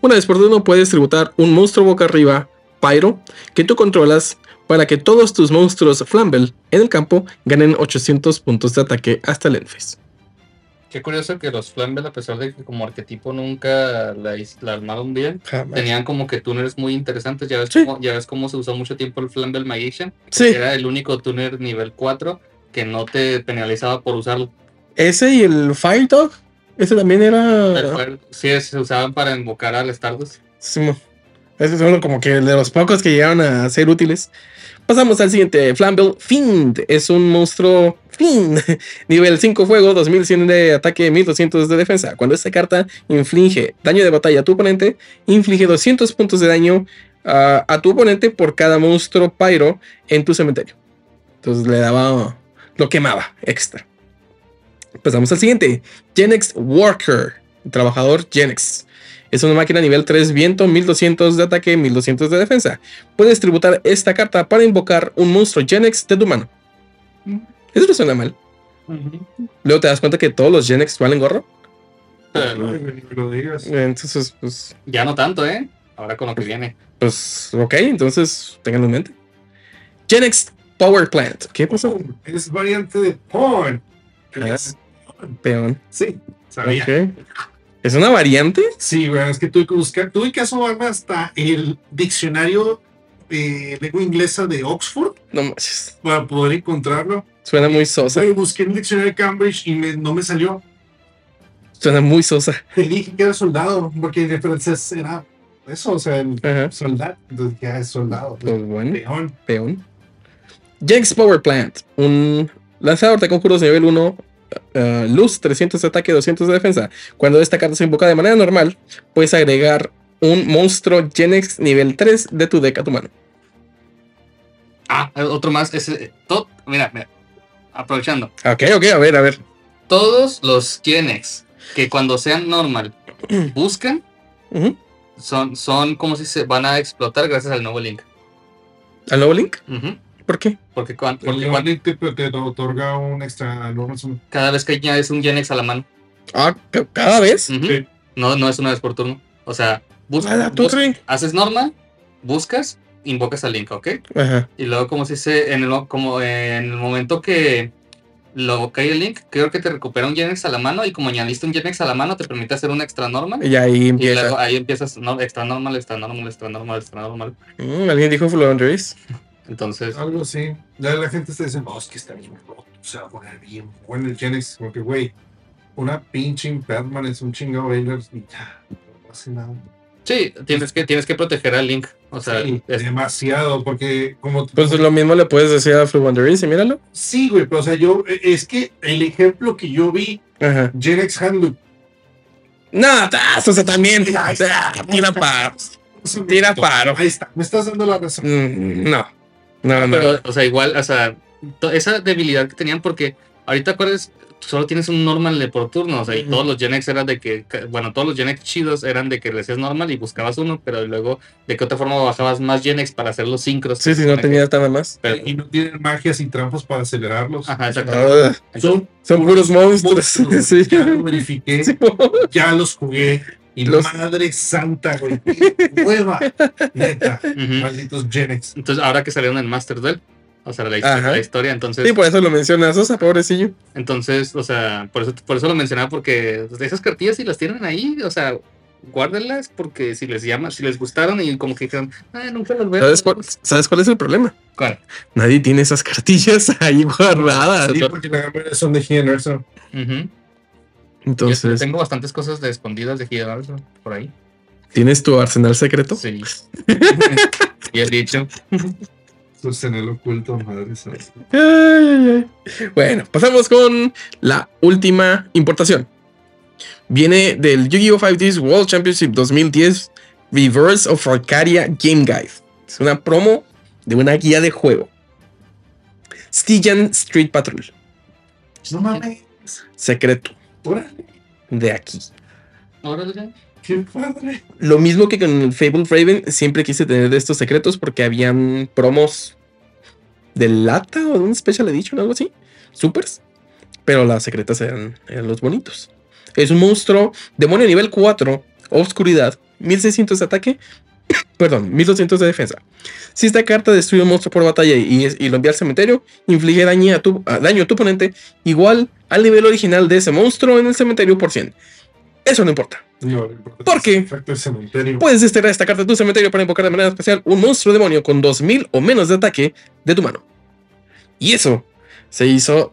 Una vez por turno puedes tributar un monstruo boca arriba, Pyro, que tú controlas para que todos tus monstruos Flamble en el campo ganen 800 puntos de ataque hasta el end phase. Qué curioso que los Flamble, a pesar de que como arquetipo nunca la, armaron bien, tenían como que tuners muy interesantes. Ya ves, Sí. cómo, ya ves cómo se usó mucho tiempo el Flamble Magician. Sí, Era el único tuner nivel 4 que no te penalizaba por usarlo. ese y el Fire Dog, ese también era... Sí, se usaban para invocar al Stardust. Sí. Ese es uno como que de los pocos que llegaron a ser útiles. Pasamos al siguiente. Flamble Fiend. Es un monstruo Fiend. Nivel 5 fuego, 2100 de ataque, 1200 de defensa. Cuando esta carta inflige daño de batalla a tu oponente, inflige 200 puntos de daño ah, a tu oponente por cada monstruo pyro en tu cementerio. Entonces le daba. Lo quemaba extra. Pasamos al siguiente. Genex Worker. Trabajador Genex. Es una máquina nivel 3 viento, 1200 de ataque, 1200 de defensa. Puedes tributar esta carta para invocar un monstruo Genex de tu mano. Eso no suena mal. Luego te das cuenta que todos los Genex valen gorro. Digas. Entonces, pues, Ya no tanto, ¿eh? Ahora con lo que viene. pues, ok, entonces tenganlo en mente. Genex Power Plant. ¿Qué pasó? Es variante de Pawn. Ah. Peón. Sí, sabía. Ok. ¿Es una variante? Sí, es que tuve que buscar, tuve que asomarme hasta el diccionario de lengua inglesa de Oxford No manches. para poder encontrarlo. Suena muy sosa. Busqué en el diccionario de Cambridge y me- no me salió. Suena muy sosa. Te dije que era soldado, porque en francés era eso, o sea, el Ajá. soldado. Entonces ya es soldado. Pues bueno. Peón. peón. Jax Power Plant, un lanzador de conjuros nivel 1, uh, luz, 300 de ataque, 200 de defensa. Cuando esta carta se invoca de manera normal, puedes agregar un monstruo Genex nivel 3 de tu deck a tu mano. Ah, otro más. Ese, todo, mira, mira, aprovechando. Ok, ok, a ver, a ver. Todos los Genex que cuando sean normal buscan son, son como si se van a explotar gracias al nuevo link. ¿Al nuevo link? Ujú. ¿Por qué? Porque, cuan- porque Porque cuan- te, otorga un extra normal summon. cada vez que añades un Genex a la mano, Ah, ca- cada vez. Sí. no, no es una vez por turno. O sea, buscas, tú haces normal, buscas, invocas al link, ¿ok? Ajá. Y luego, como se dice, en el, mo- como en el momento que lo cae el link, creo que te recupera un Genex a la mano. Y como añadiste un Genex a la mano, te permite hacer un extra normal. Y ahí Y empieza. luego ahí empiezas no, extra normal, extra normal, extra normal, extra normal. Mm, ¿Alguien dijo Fluenderies? Entonces, Algo así. Ya la gente está diciendo, no, es que está bien roto. Se va a poner bien bueno el Genex. Porque, güey, una pinche Impedman es un chingado Baylor y ya, no hace nada. sí, tienes que, tienes que proteger al link. O sea, Sí, es- demasiado, porque como... Pues lo mismo le puedes decir a Fluenderies y míralo. Sí, güey, pero o sea, yo, es que el ejemplo que yo vi, Ajá. Genex Handloop, No, o sea, también. Tira paro. Tira paro. Ahí está, me estás dando la razón. Mm, No. No, no. pero, o sea, igual, o sea, esa debilidad que tenían, porque ahorita acuerdas, solo tienes un normal de por turno, o sea, y todos los Genex eran de que, bueno, todos los Genex chidos eran de que le hacías normal y buscabas uno, pero luego, ¿de qué otra forma bajabas más Genex para hacer los sincros? Sí, sí, no tenía nada más. Pero- Y no tienen magias y trampas para acelerarlos. Ajá, exacto. Ah, Son, son puros monstruos. monstruos. Sí. Ya lo verifiqué, Sí, ya los jugué. Y Los- madre santa, güey. Nueva. Neta. Malditos Genex. Entonces, ahora que salieron en Master Duel, o sea, la, historia, entonces, Sí, por eso lo mencionas, Sosa, pobrecillo. entonces, o sea, por eso, por eso lo mencionaba, porque esas cartillas si las tienen ahí, o sea, guárdenlas porque si les llama, si les gustaron y como que dijeron, ah, nunca los veo. ¿Sabes cuál, ¿Sabes cuál es el problema? ¿Cuál? Nadie tiene esas cartillas ahí guardadas. Sí, porque la son de Anderson. Ujú. Yo Entonces, tengo bastantes cosas de escondidas de Gideon por ahí. ¿tienes tu arsenal secreto? Sí. y he dicho. Sus en el oculto, madre ay, ay. Bueno, pasamos con la última importación. Viene del Yu-Gi-Oh! 5Ds World Championship 2010 Reverse of Arcadia Game Guide. Es una promo de una guía de juego. Stygian Street Patrol. No mames. Secreto Órale, de aquí. Órale. qué padre. Lo mismo que con el Fable Raven, siempre quise tener de estos secretos porque habían promos de lata o de un Special Edition o algo así. Supers. Pero las secretas eran, eran los bonitos. Es un monstruo, demonio nivel 4, oscuridad, 1600 de ataque, perdón, 1200 de defensa. Si esta carta destruye un monstruo por batalla y, lo envía al cementerio, inflige daño a, tu, a- daño a tu oponente igual al nivel original de ese monstruo en el cementerio por 100. Eso no importa. No, lo importante ¿Por es qué? el efecto del cementerio. Puedes desterrar esta carta de tu cementerio para invocar de manera especial un monstruo demonio con 2000 o menos de ataque de tu mano. Y eso se hizo.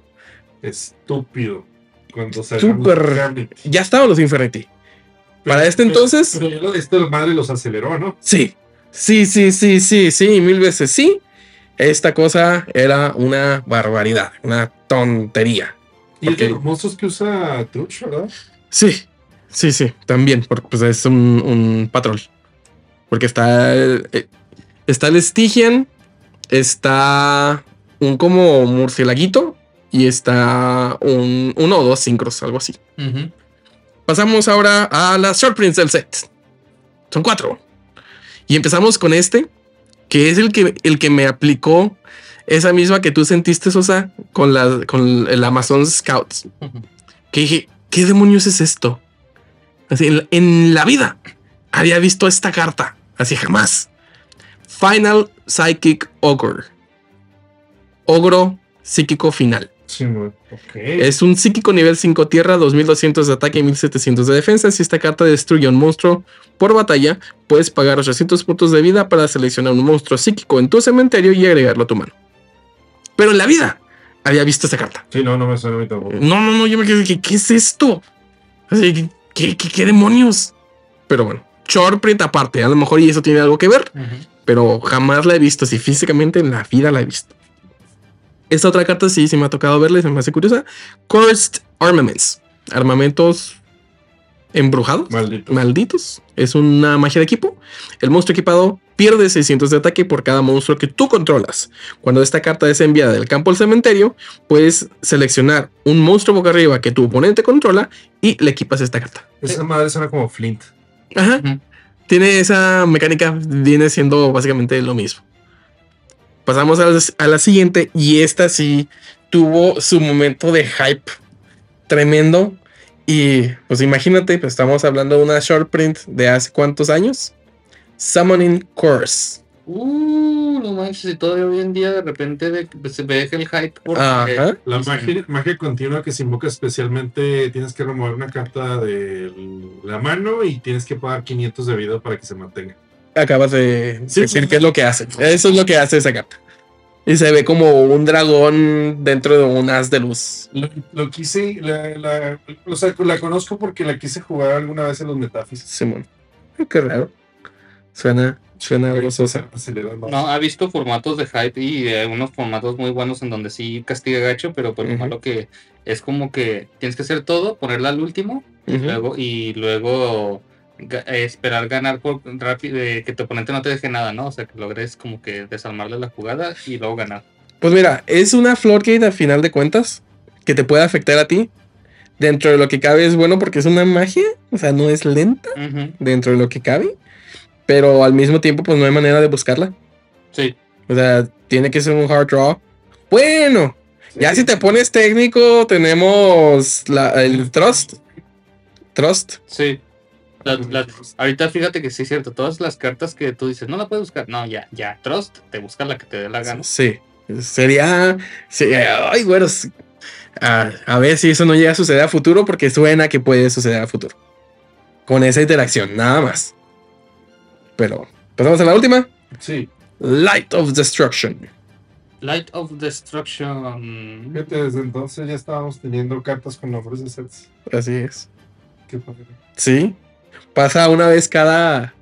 Estúpido. Cuando se Súper. Ya estaban los Infernity. Para este entonces- Pero ya lo, este madre los aceleró, ¿no? Sí, sí, sí, sí, sí, sí, mil veces sí. Esta cosa era una barbaridad, una tontería. Y es de los monstruos que usa Truch, ¿verdad? Sí, sí, sí, también, porque pues, es un, un patrón. Porque está el, eh, está el Stygian, está un como murcielaguito y está un uno o dos sincros, algo así. Pasamos ahora a las Short Prints del set. Son cuatro. Y empezamos con este, que es el que, el que me aplicó esa misma que tú sentiste, Sosa, con, la, con el Amazon Scouts. Que dije, ¿qué demonios es esto? Así, en, en la vida había visto esta carta. Así jamás. Final Psychic Ogre. Ogro psíquico final. Sí. Es un psíquico nivel 5 tierra, 2200 de ataque y 1700 de defensa. Si esta carta destruye a un monstruo por batalla, puedes pagar 800 puntos de vida para seleccionar un monstruo psíquico en tu cementerio y agregarlo a tu mano. Pero en la vida había visto esta carta. Sí, no, no me suena a mí tampoco. No, no, no, yo me quedé, ¿qué, qué es esto? Así, ¿qué, qué, qué- qué demonios? Pero bueno, short print aparte, a lo mejor y eso tiene algo que ver, pero jamás la he visto, si físicamente en la vida la he visto. Esta otra carta sí, sí me ha tocado verla y se me hace curiosa. Cursed Armaments, armamentos embrujados. Maldito. Malditos. Es una magia de equipo. El monstruo equipado pierde 600 de ataque por cada monstruo que tú controlas. Cuando esta carta es enviada del campo al cementerio, puedes seleccionar un monstruo boca arriba que tu oponente controla y le equipas esta carta. Esa madre suena como Flint. Ajá. Tiene esa mecánica, viene siendo básicamente lo mismo. Pasamos a la, a la siguiente y esta sí tuvo su momento de hype tremendo. Y pues imagínate, pues estamos hablando de una short print de hace cuántos años. Summoning Course. Uh, no manches, y todavía hoy en día de repente ve- se ve que el hype por Ajá. La Sí. magia, magia continua que se invoca especialmente, tienes que remover una carta de la mano y tienes que pagar 500 de vida para que se mantenga. Acabas de Sí, decir pues, qué es lo que hace. Eso es lo que hace esa carta. Y se ve como un dragón dentro de un haz de luz. Lo, lo quise, la, la, o sea, la conozco porque la quise jugar alguna vez en los Metafis. Simón. Qué raro. Suena, suena más. No, ha visto formatos de hype y eh, unos formatos muy buenos en donde sí castiga gacho, pero pues lo malo que es como que tienes que hacer todo, ponerla al último y luego y luego ga- esperar ganar por rápido, eh, que tu oponente no te deje nada, ¿no? O sea, que logres como que desarmarle la jugada y luego ganar. Pues mira, es una floodgate a final de cuentas que te puede afectar a ti. Dentro de lo que cabe es bueno porque es una magia, o sea, no es lenta dentro de lo que cabe, pero al mismo tiempo pues no hay manera de buscarla. Sí. O sea, tiene que ser un hard draw. Bueno, ya si te pones técnico tenemos la- el trust. Trust. Sí. La- la- ahorita fíjate que sí es cierto, todas las cartas que tú dices, no la puedes buscar, no, ya, ya, Trust, te busca la que te dé la gana. Sí. Sería. sí, ay, bueno. s- A, a ver si eso no llega a suceder a futuro, porque suena que puede suceder a futuro. con esa interacción, nada más. Pero, pasamos a la última. Sí. Light of Destruction. Light of Destruction. Fíjate, desde entonces ya estábamos teniendo cartas con nombres de sets. Así es. Qué padre. Sí. Pasa una vez cada.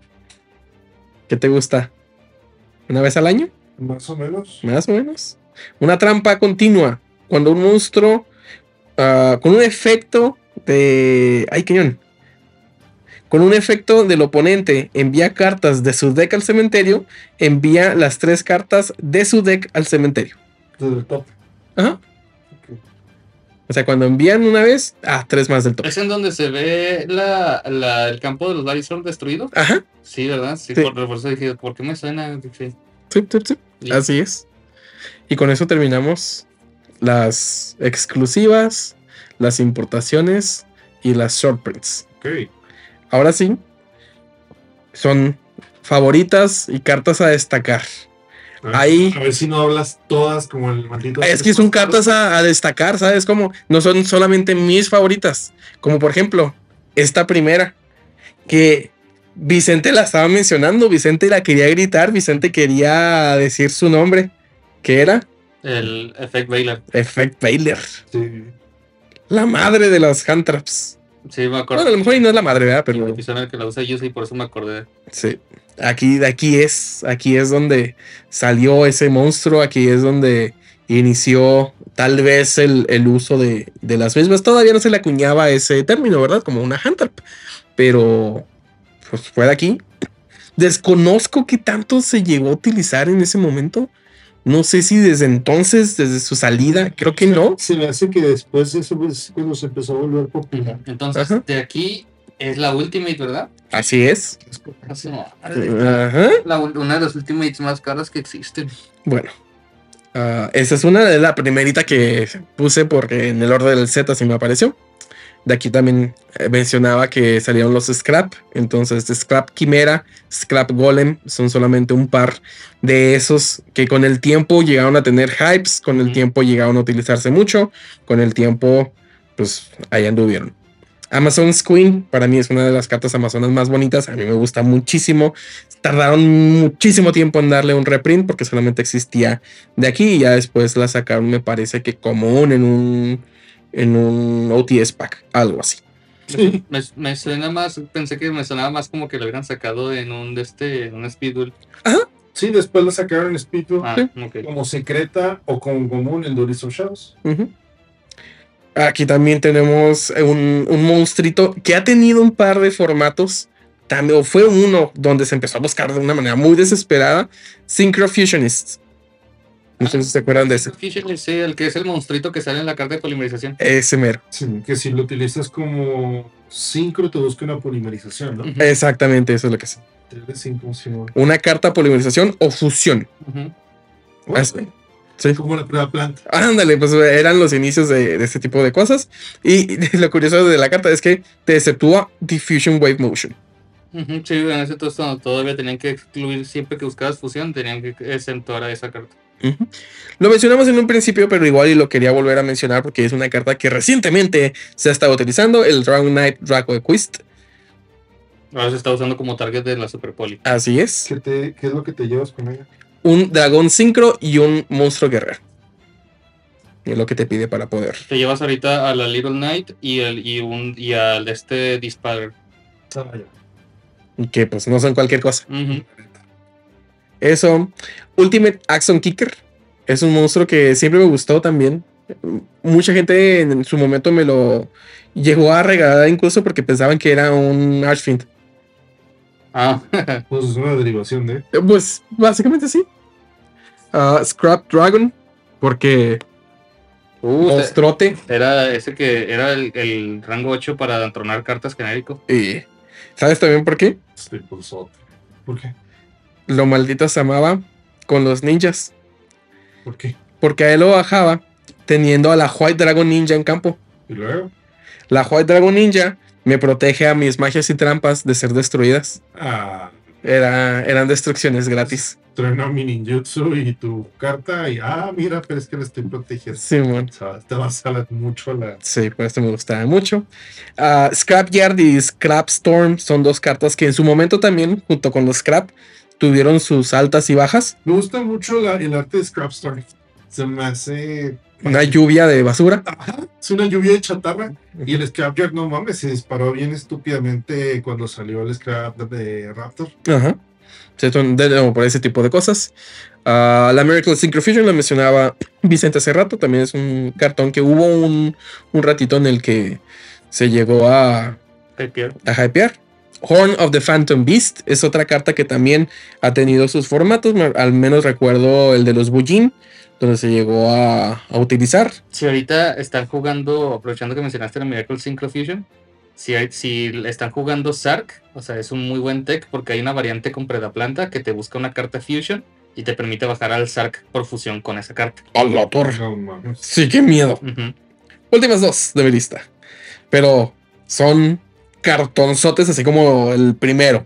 ¿Qué te gusta? ¿Una vez al año? Más o menos. Más o menos. Una trampa continua. Cuando un monstruo. ah, con un efecto de. ¡Ay, cañón! Con un efecto del oponente envía cartas de su deck al cementerio, envía las tres cartas de su deck al cementerio. Desde el top. Ajá. Ok. O sea, cuando envían una vez, ah, tres más del top. ¿Es en donde se ve la, la- el campo de los Lysol destruido? Ajá. Sí, ¿verdad? Sí, Sí. Por, por eso dije, ¿por qué me suena? Sí. Sí, sí, sí. Sí. Así es. Y con eso terminamos las exclusivas, las importaciones y las short prints. Ok. Ahora sí, son favoritas y cartas a destacar. A ver, Ahí- A ver si no hablas todas como el maldito. Es que son cartas a, a destacar, ¿sabes? Como no son solamente mis favoritas. Como por ejemplo, esta primera, que Vicente la estaba mencionando, Vicente la quería gritar, Vicente quería decir su nombre, que era El Effect Bailer. Effect Baylor, Sí. la madre de las hand traps. Sí, me acuerdo. Bueno, a lo mejor y no es la madre, ¿verdad? Pero el que la usa yo por eso me acordé. sí. Aquí, aquí es, aquí es donde salió ese monstruo, aquí es donde inició tal vez el, el uso de, de las mismas. Todavía no se le acuñaba ese término, ¿verdad? Como una hand trap. Pero pues fue de aquí. Desconozco qué tanto se llegó a utilizar en ese momento. No sé si desde entonces, desde su salida, creo que no. Se me hace que después de eso es cuando se empezó a volver popular. Entonces, Ajá. de aquí es la Ultimate, ¿verdad? Así es. Sí, madre. Ajá. La una de las Ultimates más caras que existen. Bueno, ah, esa es una de la primerita que puse porque en el orden del Z así me apareció. De aquí también eh, mencionaba que salieron los Scrap. Entonces, Scrap Quimera, Scrap Golem son solamente un par de esos que con el tiempo llegaron a tener hypes, con el tiempo llegaron a utilizarse mucho, con el tiempo, pues ahí anduvieron. Amazon's Queen para mí es una de las cartas amazonas más bonitas. A mí me gusta muchísimo. Tardaron muchísimo tiempo en darle un reprint porque solamente existía de aquí y ya después la sacaron, me parece que común en un en un OTS pack, algo así. Sí. Me, me suena más, pensé que me sonaba más como que lo hubieran sacado en un de este, en un Speedball. Sí, después la sacaron en Speedball Ah, Sí. ok. como secreta o como común en Duelist of Shadows. Aquí también tenemos un, un monstruito que ha tenido un par de formatos. También, o fue uno donde se empezó a buscar de una manera muy desesperada. Synchro Fusionist. No sé si se acuerdan de ese. El que es el monstruito que sale en la carta de polimerización. Ese mero. Sí, que si lo utilizas como sincro te busca una polimerización, ¿no? Exactamente, eso es lo que es. 3 de 5, sí, no. Una carta polimerización o fusión. Bueno, Así. Sí. Como la prueba planta. Ándale, pues eran los inicios de, de este tipo de cosas. Y lo curioso de la carta es que te exceptúa Diffusion Wave Motion. Sí, en ese entonces todavía tenían que excluir, siempre que buscabas fusión, tenían que exentuar a esa carta. Lo mencionamos en un principio, pero igual y lo quería volver a mencionar porque es una carta que recientemente se ha estado utilizando, el Dragon Knight Draco Quest. Ahora se está usando como target de la Super Poli. Así es. ¿Qué, te, ¿Qué es lo que te llevas con ella? Un dragón sincro y un monstruo guerrero. Es lo que te pide para poder. Te llevas ahorita a la Little Knight y, el, y, un, y al este Disparer. Ah, que pues no son cualquier cosa. Ujú. Eso. Ultimate Action Kicker. Es un monstruo que siempre me gustó también. Mucha gente en su momento me lo llegó a regalar incluso porque pensaban que era un Archfiend. Ah, Pues es una derivación de. Eh, Pues básicamente sí. Ah, Scrap Dragon. Porque uh, monstruote. era ese que era el, el rango 8 para entronar cartas genérico. Y ¿sabes también por qué? Este pulsote. ¿Por qué? Lo maldito se amaba con los ninjas. ¿Por qué? Porque a él lo bajaba teniendo a la White Dragon Ninja en campo. Y luego. La White Dragon Ninja me protege a mis magias y trampas de ser destruidas. Ah, Era, eran destrucciones gratis. Trueno mi ninjutsu y tu carta y ah, mira, pero es que lo estoy protegiendo. Simón. O sea, te vas a mucho la. Sí, por esto me gustaba mucho. Ah, Scrapyard y Scrap Storm son dos cartas que en su momento también, junto con los Scrap, tuvieron sus altas y bajas. Me gusta mucho la- el arte de Scrap Story. Se me hace. Una lluvia de basura. Ajá, es una lluvia de chatarra. Y el Scrapyard, no mames, se disparó bien estúpidamente cuando salió el Scrap de Raptor. Ajá. Por ese tipo de cosas. Ah, la Miracle Synchrofusion la mencionaba Vicente hace rato. También es un cartón que hubo un, un ratito en el que se llegó a, Hypear. a hypear. Horn of the Phantom Beast es otra carta que también ha tenido sus formatos. Al menos recuerdo el de los Bujin, donde se llegó a, a utilizar. Si ahorita están jugando, aprovechando que mencionaste la Miracle Synchro Fusion, si, hay- si están jugando Sark, o sea, es un muy buen tech porque hay una variante con Predaplanta que te busca una carta Fusion y te permite bajar al Sark por fusión con esa carta. ¡Hola, torre! No mames. Sí, qué miedo. Últimas dos de mi lista. Pero son cartonzotes, así como el primero.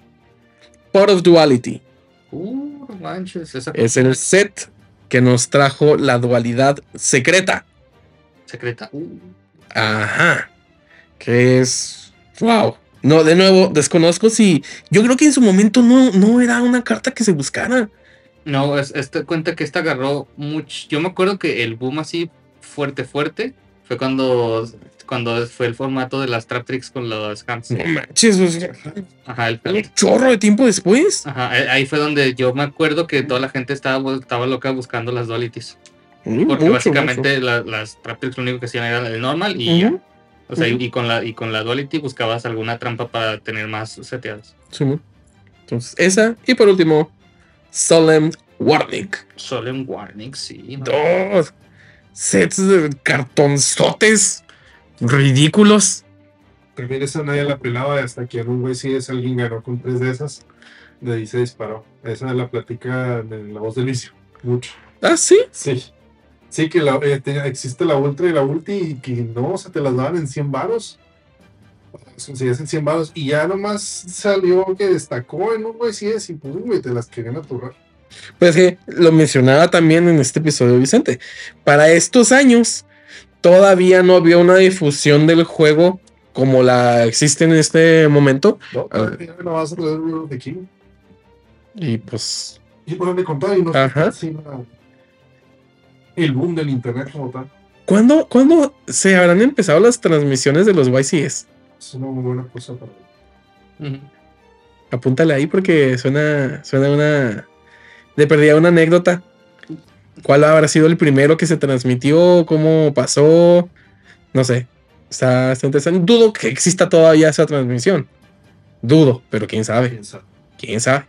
Pot of Duality. Uh, manches, esa Es el set que nos trajo la dualidad secreta. secreta. Uh, Ajá. Que es. ¡Wow! No, de nuevo, desconozco si. Yo creo que en su momento no, no era una carta que se buscara. No, es, este cuenta que esta agarró mucho. Yo me acuerdo que el boom así fuerte, fuerte, fue cuando, cuando fue el formato de las Trap Tricks con los hands. No manches, o sea, Ajá, el un chorro de tiempo después. Ajá, ahí fue donde yo me acuerdo que toda la gente estaba, estaba loca buscando las dualities. Mm, Porque mucho, básicamente la- las Trap Tricks lo único que hacían era el normal y ya. O sea, y- con la, y con la duality buscabas alguna trampa para tener más seteados. Sí. Entonces, esa. Y por último, Solemn Warning. Solemn Warning, sí. Dos sets de cartonzotes ridículos. También esa nadie la pelaba hasta que un güey sí es alguien ganó con tres de esas. De ahí se disparó. Esa la platica en la voz del vicio. Mucho. Ah, sí. Sí. Sí, que la, eh, existe la ultra y la ulti y que no, o sea, te las daban en 100 varos. Conseguías en 100 varos y ya nomás salió que destacó en un güey sí es y pues güey, te las querían aturrar. Pues que lo mencionaba también en este episodio Vicente. Para estos años, todavía no había una difusión del juego como la existe en este momento. No, todavía no vas a of the King. Y pues, Y por donde contar y no Ajá. el boom del internet como tal. ¿cuándo, ¿cuándo se habrán empezado las transmisiones de los YCS? Es una muy buena cosa para Ujú. Apúntale ahí porque suena, suena una. De perdida una anécdota. ¿Cuál habrá sido el primero que se transmitió? ¿Cómo pasó? No sé. Está, está interesante. Dudo que exista todavía esa transmisión. Dudo, pero quién sabe. Quién sabe.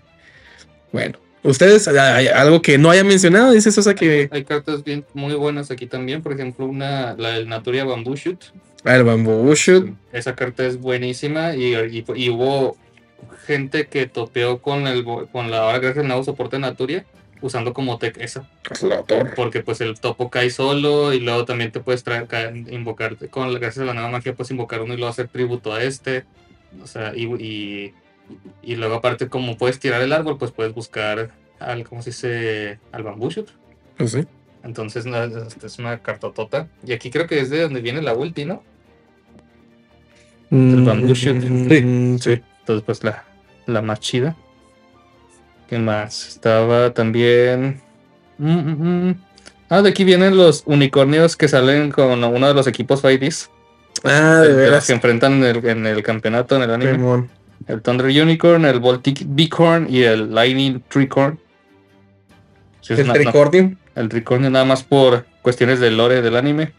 Bueno, ustedes, hay algo que no haya mencionado, dice Sosa que. Hay cartas bien muy buenas aquí también. Por ejemplo, una, la del Naturia Bamboo Shoot. Ah, el Bamboo Shoot. Esa carta es buenísima y, y- y hubo gente que topeó con el con la ahora gracias al nuevo soporte de Naturia usando como tech esa. Porque pues el topo cae solo y luego también te puedes traer, ca- invocar, con gracias a la nueva magia puedes invocar uno y luego hacer tributo a este. O sea, y, y, y luego aparte como puedes tirar el árbol, pues puedes buscar al, ¿cómo se dice? Al bamboo shoot. Pues sí. Entonces no, es una cartotota. Y aquí creo que es de donde viene la ulti, ¿no? El Bamboo Shoot. Mm, sí. Entonces, pues la, la más chida. ¿Qué más? Estaba también. Mm, mm, mm. Ah, de aquí vienen los unicornios que salen con uno de los equipos Fighties. Ah, de los veras. que enfrentan en el, en el campeonato, en el anime. El Thunder Unicorn, el Voltic Bicorn y el Lightning Tricorn. Sí, El tricornio. el tricornio nada más por cuestiones del lore del anime.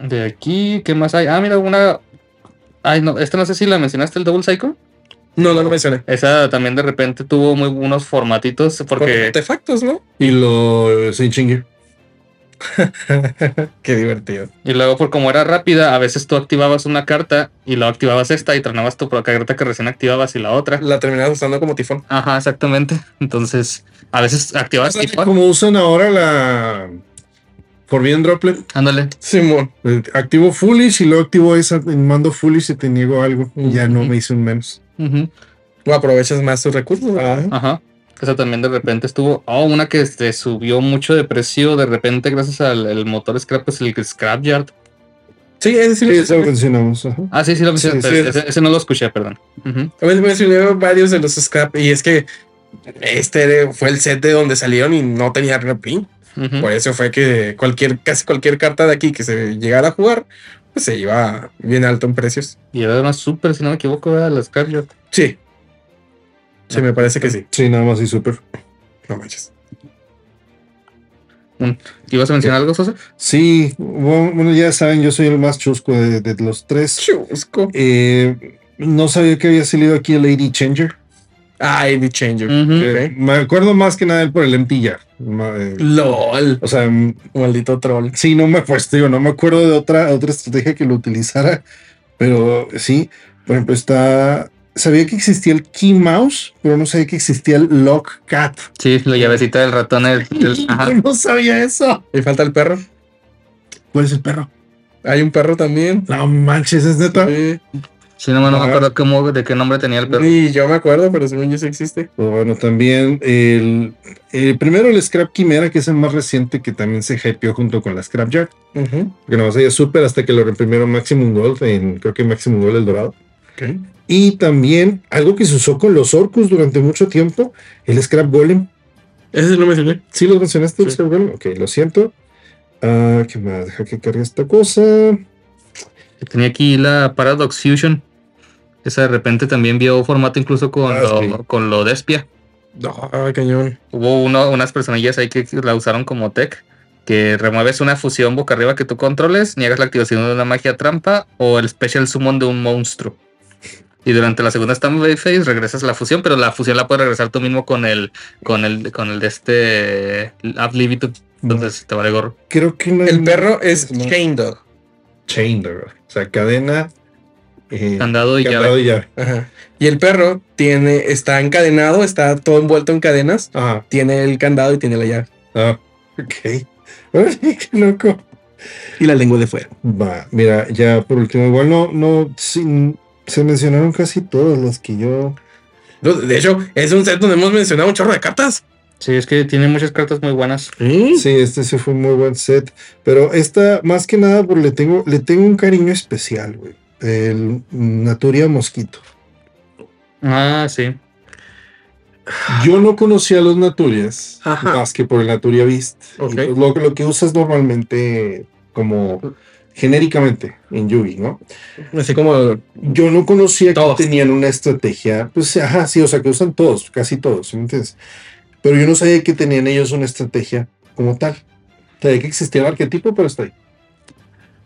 De aquí, ¿qué más hay? Ah, mira, una. Ay, no, esta no sé si la mencionaste, el Double Cycle. No, no lo mencioné. Esa también de repente tuvo muy buenos formatitos Con porque artefactos, ¿no? Y lo se chingue. Qué divertido. y luego por como era rápida, a veces tú activabas una carta y luego activabas esta y tronabas tu carta que recién activabas y la otra. La terminabas usando como tifón. Ajá, exactamente. Entonces, a veces activabas tipo, Como usan ahora la Forbidden Droplet. ándale. Simón. Eh, Activo Foolish y luego activo esa en mando Foolish y te niego algo. Ya no me hice un menos. O aprovechas más tus recursos. ¿verdad? Ajá. Esa también de repente estuvo. Oh, una que este, subió mucho de precio de repente gracias al el motor scrap, es el Scrapyard. Sí, ese sí, Sí, lo eso lo mencionamos. ajá. Ah, sí, sí lo Sí, sí. ese, ese no lo escuché, perdón. Ujú. También mencioné varios de los scrap y es que este fue el set de donde salieron y no tenía reprint. Por eso fue que cualquier, casi cualquier carta de aquí que se llegara a jugar, pues se iba bien alto en precios. Y era una super, si no me equivoco, era la Scrapyard. Sí. Sí, me parece que sí. Sí, nada más y súper. No manches. ¿Ibas a mencionar algo, Sosa? Sí, bueno, bueno, ya saben, yo soy el más chusco de, de los tres. Chusco. Eh, no sabía que había salido aquí el Lady Changer. Ah, Eddie Changer. Eh, me acuerdo más que nada él por el MTR. Eh, LOL. O sea, Maldito troll. sí, no me pues, digo, no me acuerdo de otra, otra estrategia que lo utilizara, pero sí, por ejemplo, está. Sabía que existía el Key Mouse, pero no sabía que existía el Lock Cat. Sí, la llavecita del ratón. el- el- ajá. No sabía eso. ¿Y falta el perro? ¿Cuál es el perro? Hay un perro también. No manches, es neta. Sí. Sí, no, no me acuerdo cómo, de qué nombre tenía el perro. Ni yo me acuerdo, pero según yo sí existe. Pues bueno, también el, el primero el Scrap Quimera, que es el más reciente, que también se hypeó junto con la Scrapyard. Ujú. Que no sabía súper hasta que lo reprimieron Maximum Gold en, creo que Maximum Gold el Dorado. Ok. Y también algo que se usó con los Orcus durante mucho tiempo, el Scrap Golem. Ese sí lo mencioné. ¿Sí lo mencionaste, el Sí. Scrap Golem? Ok, lo siento. Ah, ¿Qué más? Deja que cargue esta cosa. Tenía aquí la Paradox Fusion. Esa de repente también vio formato incluso con, Ah, lo, sí. con lo Despia. No, ay, cañón. Hubo uno, unas personillas ahí que la usaron como tech. Que remueves una fusión boca arriba que tú controles, niegas la activación de una magia trampa o el special summon de un monstruo. Y durante la segunda standby phase regresas la fusión, pero la fusión la puedes regresar tú mismo con el con el con el de este Libitum. Entonces te vale gorro. Creo que no El perro es no. Chain Dog. Chain Dog. O sea, cadena. eh, Candado y candado llave. y llave. Ajá. Y el perro tiene, está encadenado, está todo envuelto en cadenas. Ajá. Tiene el candado y tiene la llave. Ah, ok. Ay, qué loco. Y la lengua de fuera. Va, mira, ya por último, igual no, no, sin- se mencionaron casi todas las que yo. De hecho, es un set donde hemos mencionado un chorro de cartas. Sí, es que tiene muchas cartas muy buenas. Sí. Sí, este sí fue un muy buen set, pero esta, más que nada, pues le tengo, le tengo un cariño especial, güey. El Naturia Mosquito. Ah, sí. Yo no conocía los Naturias, Ajá. más que por el Naturia Beast. Ok. Y, pues, lo, que- lo que usas normalmente como genéricamente en Yugi, ¿no? Así como. Yo no conocía Todos. que tenían una estrategia, pues ajá, sí, o sea, que usan todos, casi todos, ¿sí me entiendes? Pero yo no sabía que tenían ellos una estrategia como tal. Sabía que existía el arquetipo, pero está ahí.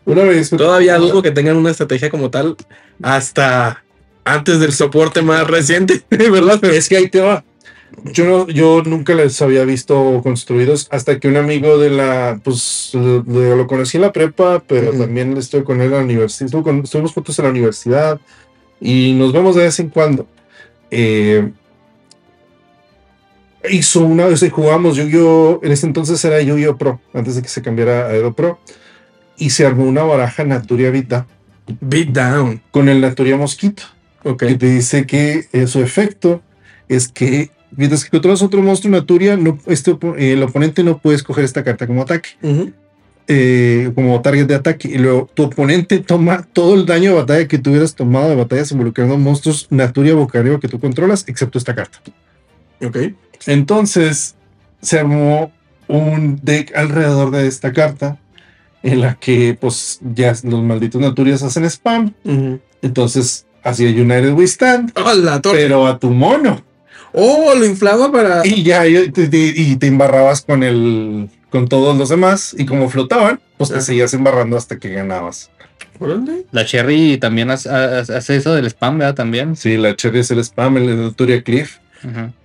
Una vez. Todavía dudo que tengan una estrategia como tal hasta antes del soporte más reciente, ¿verdad? Es que ahí te va. Yo, no- yo nunca les había visto construidos hasta que un amigo de la, pues lo, lo conocí en la prepa, pero también estoy con él en la universidad. Estuvimos juntos en la universidad y nos vemos de vez en cuando. Eh, hizo una vez que jugamos Yu-Gi-Oh! En ese entonces era Yu-Gi-Oh! Pro, antes de que se cambiara a Edo Pro. Y se armó una baraja Naturia Vita Beat down. con el Naturia Mosquito Ok. que te dice que eh, su efecto es que mientras que controlas otro monstruo Naturia, no, este, eh, el oponente no puede escoger esta carta como ataque, eh, como target de ataque. Y luego tu oponente toma todo el daño de batalla que tú hubieras tomado de batallas involucrando monstruos Naturia boca arriba que tú controlas, excepto esta carta. Ok. Entonces se armó un deck alrededor de esta carta en la que pues ya los malditos Naturias hacen spam. Entonces hacía United We Stand, ¡Oh, la pero a tu mono. ¡Oh, lo inflaba para. Y ya y te, y te embarrabas con el con todos los demás y como flotaban, pues te Ah. seguías embarrando hasta que ganabas. La Cherry también hace, hace eso del spam, ¿verdad? También. Sí, la Cherry es el spam, el de Naturia Cliff.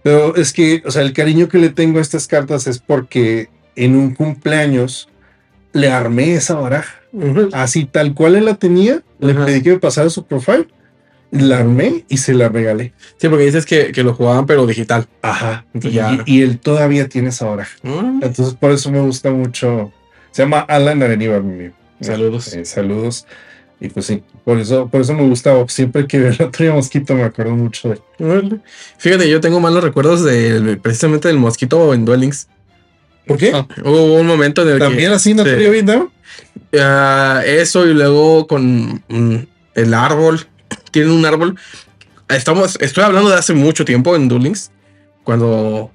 Pero es que, o sea, el cariño que le tengo a estas cartas es porque en un cumpleaños le armé esa baraja. Así tal cual él la tenía, le pedí que me pasara su profile, la armé y se la regalé. Sí, porque dices que, que lo jugaban, pero digital. Ajá. Y, él todavía tiene esa baraja. Órale. Entonces, por eso me gusta mucho. Se llama Alan Areníbar, mi amigo. Saludos. Eh, saludos. Y pues sí, por eso, por eso me gustaba. Siempre que veo la mosquito me acuerdo mucho de. Fíjate, yo tengo malos recuerdos de precisamente del mosquito en Duel Links. ¿Por qué? Ah. Hubo un momento en el También que. así no te dio bien, ¿no? Ah, eso y luego con mm, el árbol. Tienen un árbol. Estamos, estoy hablando de hace mucho tiempo en Duel Links, Cuando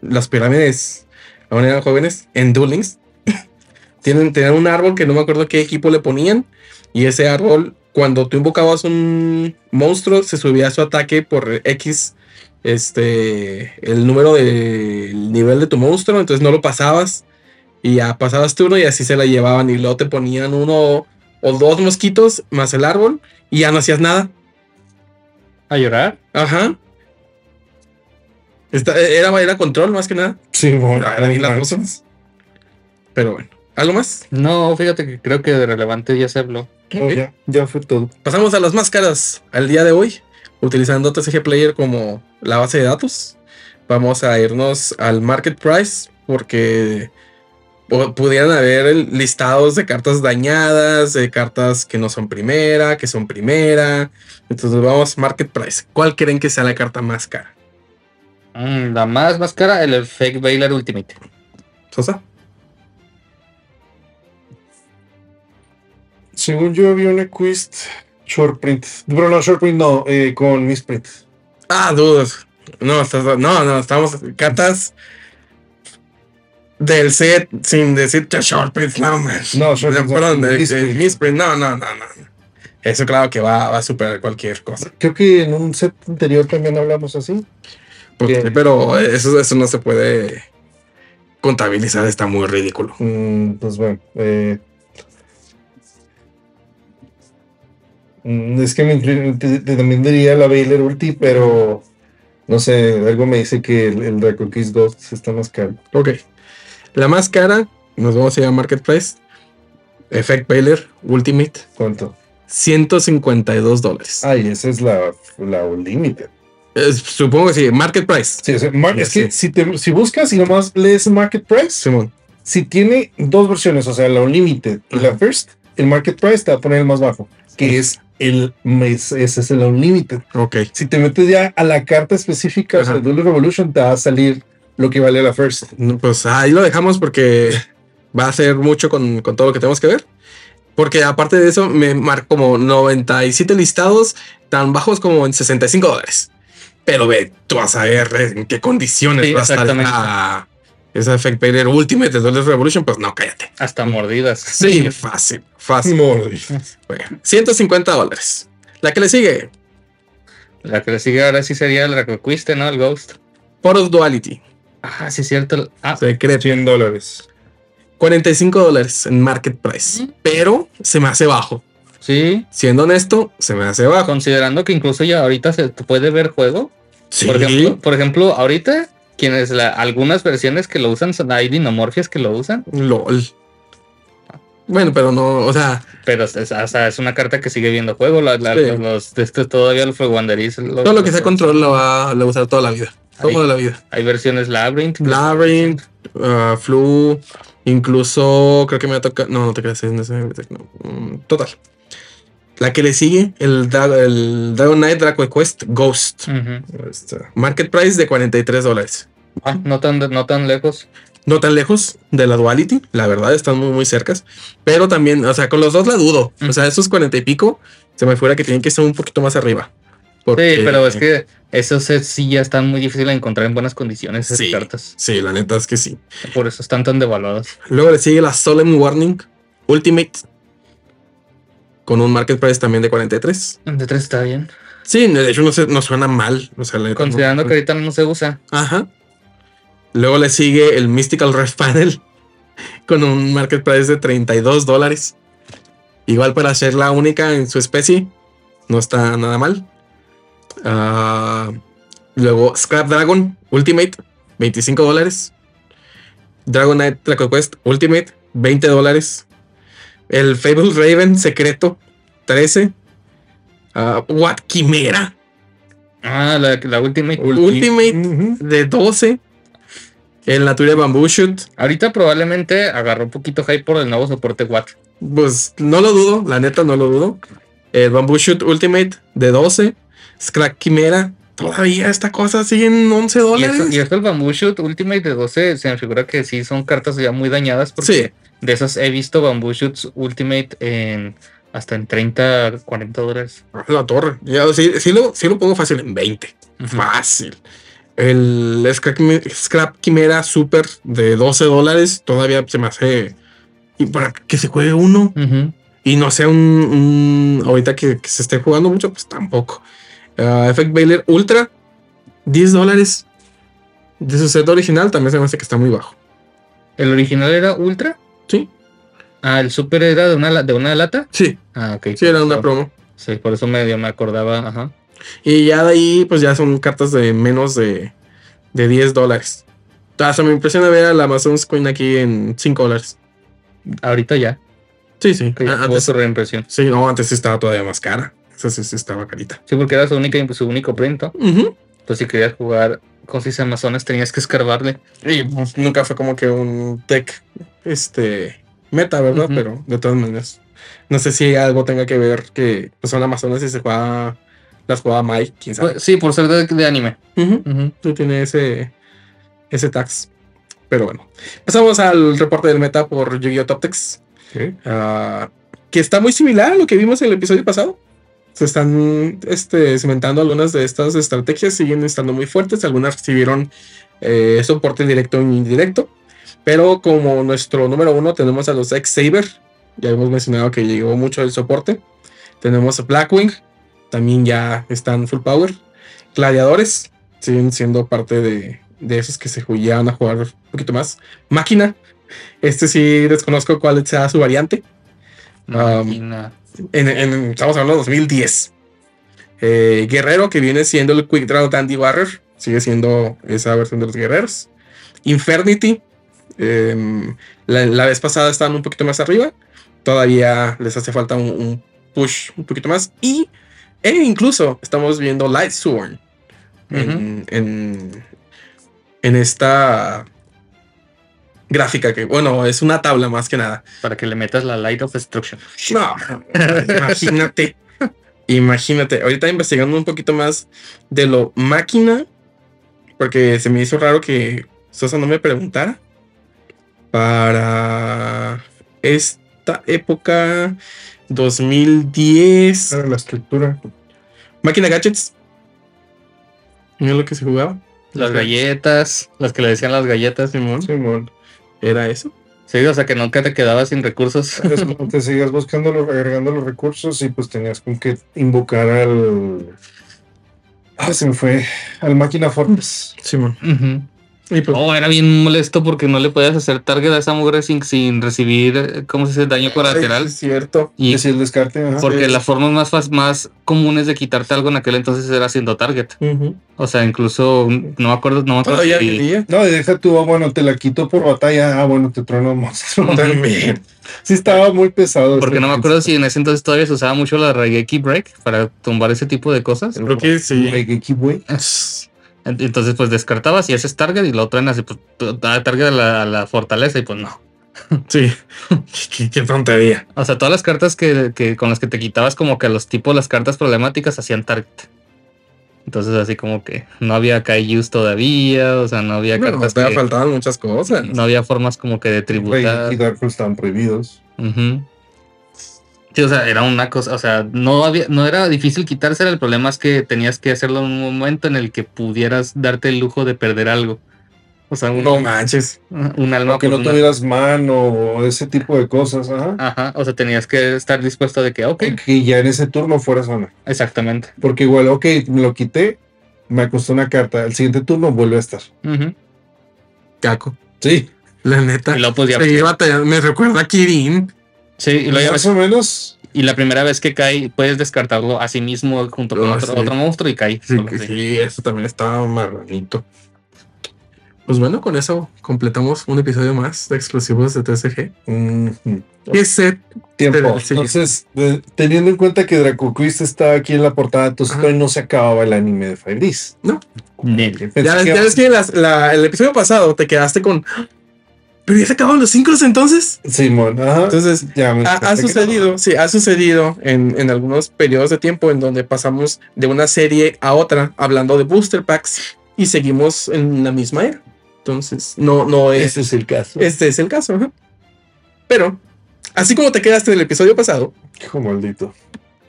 las pirámides aún eran jóvenes. En Duel Links, Tienen, tenían un árbol que no me acuerdo qué equipo le ponían. Y ese árbol, cuando tú invocabas un monstruo, se subía a su ataque por X. Este, el número de el nivel de tu monstruo, entonces no lo pasabas y ya pasabas turno y así se la llevaban y luego te ponían uno o dos mosquitos más el árbol y ya no hacías nada. ¿A llorar? Ajá. Esta- era, era control más que nada. Sí, bueno. Ah, vi las cosas. Pero bueno, ¿algo más? No, fíjate que creo que de relevante ya se habló. Oh, ya, ya fue todo. Pasamos a las máscaras al día de hoy, utilizando TCG Player como la base de datos. Vamos a irnos al market price porque pu- pudieran haber listados de cartas dañadas, de cartas que no son primera, que son primera. Entonces vamos market price. ¿Cuál creen que sea la carta más cara? Mm, la más, más cara, el Fake Bailer Ultimate. Sosa. Según yo había una quest short print. Pero no, short print no, eh, con misprint. Ah, dudas. No, no, no, estamos cartas del set sin decir que short print, no, man. No, short print perdón, de- de misprint. no, no, no, no. Eso claro que va, va a superar cualquier cosa. Creo que en un set anterior también hablamos así. Pero eso, eso no se puede contabilizar, está muy ridículo. Mm, pues bueno, eh, es que me también diría la Baylor Ulti, pero no sé, algo me dice que el, el Draco Kiss Ghost está más caro. Ok. La más cara, nos vamos a ir a Market Price. Effect Baylor Ultimate, ¿Cuánto? 152 dólares. Ay, esa es la, la Unlimited. Es- supongo que sí, Market Price. Sí, o sea, mar- Ya es que si, te, si buscas y nomás lees Market Price, Simón. si tiene dos versiones, o sea, la Unlimited y la. First, el Market Price te va a poner el más bajo, que es el, es- ese es el Unlimited. Ok. Si te metes ya a la carta específica, o sea, Revolution, te va a salir lo que vale la First. Pues ahí lo dejamos porque va a ser mucho con, con todo lo que tenemos que ver. Porque aparte de eso, me marca como 97 listados tan bajos como en 65 dólares. Pero ve, tú vas a ver en qué condiciones Sí, va a estar. Esa, Effect Payer Ultimate de Duelist Revolution. Pues no, cállate. Hasta mordidas. Sí, fácil, fácil. Mordi. Bueno, 150 dólares. La que le sigue, La que le sigue ahora sí sería el Reconquiste, ¿no? El Ghost. Of Duality, Ah, sí, cierto. Ah, secreto. 100 dólares. 45 dólares en market price. Mm. Pero se me hace bajo. sí. Siendo honesto, se me hace bajo. Considerando que incluso ya ahorita se puede ver juego. Sí. Por ejemplo, por ejemplo, ahorita, quienes la, algunas versiones que lo usan son hay dinomorfias que lo usan, LOL. Bueno, pero no, o sea, pero es, o sea, es una carta que sigue viendo juego. La, la- Sí. los, de este, todavía los Wanderis. todo lo que sea control lo va, lo va a usar toda la vida. Ahí. Toda la vida. Hay versiones Labyrinth. Labyrinth, uh, Flu, incluso creo que me va a tocar. No, no te creas. ese- no, mm, total. La que le sigue, el, el Dragon Knight Draco Quest Ghost. Este, Market price de 43 dólares. Ah, no tan, no tan lejos. No tan lejos de la Duality, la verdad, están muy, muy cercas. Pero también, o sea, con los dos la dudo. O sea, esos 40 y pico, se me fuera que tienen que estar un poquito más arriba. Porque- Sí, pero es que esos sets sí ya están muy difíciles de encontrar en buenas condiciones esas Sí. cartas. Sí, la neta es que sí. Por eso están tan devaluadas. Luego le sigue la Solemn Warning Ultimate. Con un market price también de 43. De tres está bien. Sí, de hecho no, se- no suena mal. O sea, la Considerando no- que ahorita no se usa. Ajá. Luego le sigue el Mystical Ref Panel. Con un market price de 32 dólares. Igual para ser la única en su especie. No está nada mal. Ah, luego Scrap Dragon Ultimate. 25 dólares. Dragon Knight Draco Quest Ultimate. 20 dólares. El Fable Raven secreto. 13. Ah, What Quimera. Ah, la, la Ultimate. Ultimate de 12. El Nature Bamboo Shoot, Ahorita probablemente agarró un poquito hype por el nuevo soporte 4. pues no lo dudo, la neta no lo dudo. El Bamboo Shoot Ultimate de 12. Scrap Quimera, todavía esta cosa sigue en 11 Y dólares. y esto el Bamboo Shoot Ultimate de 12 se me figura que sí son cartas ya muy dañadas porque Sí. de esas he visto Bamboo Shoots Ultimate en hasta en 30, 40 dólares. La torre. Ya, sí, sí lo, sí lo pongo fácil en 20. Ujú. Fácil. El Scrap, Quime- Scrap Quimera Super de 12 dólares todavía se me hace. Y para que se juegue uno y no sea un. un- ahorita que, que se esté jugando mucho, pues tampoco. Ah, Effect Baylor Ultra, 10 dólares. De su set original también se me hace que está muy bajo. ¿El original era Ultra? Sí, Ah, el Super era de una, de una lata. sí, Ah, ok. sí, era una promo. Sí, por eso medio me acordaba. Ajá. Y ya de ahí, pues ya son cartas de menos de, de 10 dólares. Hasta me impresiona ver al Amazon's Coin aquí en 5 dólares. Ahorita ya. Sí, sí. Ah, Antes, su reimpresión. sí, no, antes sí estaba todavía más cara. Esa sí, sí estaba carita. Sí, porque era su, única, su único print. Entonces, si querías jugar con sus Amazonas, tenías que escarbarle. Y pues, nunca fue como que un tech este, meta, ¿verdad? Pero de todas maneras. No sé si algo tenga que ver que pues, son Amazonas y se juega. Las juega Mike, quién sabe. Pues, sí, por ser de, de anime. Ujú. no tiene ese, ese tax. Pero bueno, pasamos al reporte del meta por Yu-Gi-Oh! Toptex, ah, que está muy similar a lo que vimos en el episodio pasado. Se están este, cimentando algunas de estas estrategias, siguen estando muy fuertes. Algunas recibieron eh, soporte directo e indirecto. Pero como nuestro número uno, tenemos a los X-Saber. Ya hemos mencionado que llegó mucho el soporte. Tenemos a Blackwing, también ya están full power. Gladiadores, siguen siendo parte de, de esos que se jugaban a jugar un poquito más. Máquina, este sí desconozco cuál sea su variante. Um, Máquina. En, en- estamos hablando de 2010. Eh, Guerrero, que viene siendo el Quick Draw Dandy Warrior, sigue siendo esa versión de los guerreros. Infernity, em, la, la vez pasada estaban un poquito más arriba. Todavía les hace falta un, un push un poquito más. Y e incluso estamos viendo Light Sworn en, en, en esta gráfica que, bueno, es una tabla más que nada. Para que le metas la Light of Destruction. No, imagínate. Imagínate. Ahorita investigando un poquito más de lo máquina, porque se me hizo raro que Sosa no me preguntara. Para esta época, 2010, Era la estructura. máquina gadgets. Mira lo que se jugaba. Las galletas, las que le decían las galletas. Simón, Simón. era eso. Sí, o sea que nunca te quedabas sin recursos. Es como te sigas buscando, los- agregando los recursos y pues tenías con que invocar al. Ah, se me fue. Al máquina Fortress. Simón. Ujú. Y pues, Oh, era bien molesto porque no le podías hacer target a esa mujer sin, sin recibir, eh, ¿cómo se dice? Daño colateral. Es cierto. Y Es el descarte. ajá. porque sí. las formas más, más comunes de quitarte algo en aquel entonces era haciendo target. O sea, incluso, no me acuerdo, no me acuerdo Todavía si-. No, y deja tú, ah, bueno, te la quito por batalla. Ah, bueno, te trueno un monstruo. También. Sí, estaba muy pesado. Porque no me acuerdo si en ese entonces todavía se usaba mucho la Raigeki Break para tumbar ese tipo de cosas. Creo que sí. Raigeki, güey. Ent- Entonces, pues descartabas y haces target y lo truenas y pues da target a la, a la fortaleza y pues no. Sí. qué, tontería. O sea, todas las cartas que, que con las que te quitabas como que a los tipos las cartas problemáticas hacían target. Entonces así como que no había Kaijus todavía, o sea, no había Bueno, cartas todavía que- faltaban muchas cosas. no había formas como que de tributar. Raigeki y Darkhold estaban prohibidos. Ujú. Sí, o sea, era una cosa, o sea, no había, no era difícil quitársela, el problema es que tenías que hacerlo en un momento en el que pudieras darte el lujo de perder algo. O sea, un, No manches. un alma que no una- tuvieras mano o ese tipo de cosas. Ajá. Ajá, o sea, tenías que estar dispuesto de que, ok, Que ya en ese turno fuera zona. exactamente. Porque igual, ok, me lo quité, me costó una carta. El siguiente turno vuelve a estar. Ujú. Caco. Sí. La neta. Y luego pues ya- Sí, batalla- me recuerda a Kirin. Sí, y, luego ya Más o menos. y la primera vez que cae, puedes descartarlo a sí mismo junto con Oh, otro, sí. otro monstruo y cae. Sí, eso también estaba marranito. Pues bueno, con eso completamos un episodio más de exclusivos de TSG. Ujú. ¿Qué set? Tiempo. Sí. Entonces, de- teniendo en cuenta que Draco Quest está aquí en la portada, entonces Ajá. todavía no se acababa el anime de. Nel. Pensé Ya, que- ya ves que en las- la- el episodio pasado te quedaste con. Pero ya se acabaron los cinco entonces. Simón, ajá. Entonces, ya me ha, ha que sucedido, sí, ha sucedido en, en algunos periodos de tiempo en donde pasamos de una serie a otra hablando de booster packs y seguimos en la misma era. Entonces, no, no no. es. Ese es el caso. Este es el caso. ajá. Pero, así como te quedaste del episodio pasado, Hijo maldito.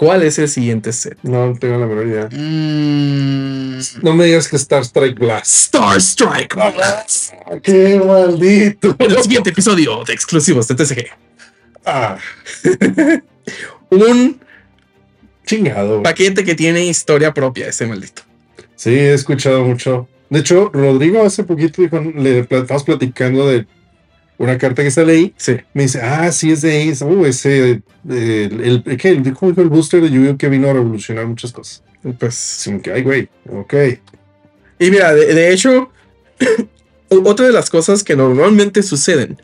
¿Cuál es el siguiente set? No tengo la menor idea. Mm, No me digas que Star Strike Blast. Star Strike. Ah, ¡Qué maldito! En el siguiente episodio de exclusivos de TCG. Ah, Un chingado. paquete que tiene historia propia, ese maldito. Sí, he escuchado mucho. De hecho, Rodrigo hace poquito dijo, le estábamos platicando de una carta que sale ahí. Sí. Me dice, ah, sí, es de Ace. Uh, ese, eh, el, el, ¿cómo dijo el booster de Yu-Gi-Oh! que vino a revolucionar muchas cosas. Pues. Me quedé, ay, güey, ok. Y mira, de, de hecho, otra de las cosas que normalmente suceden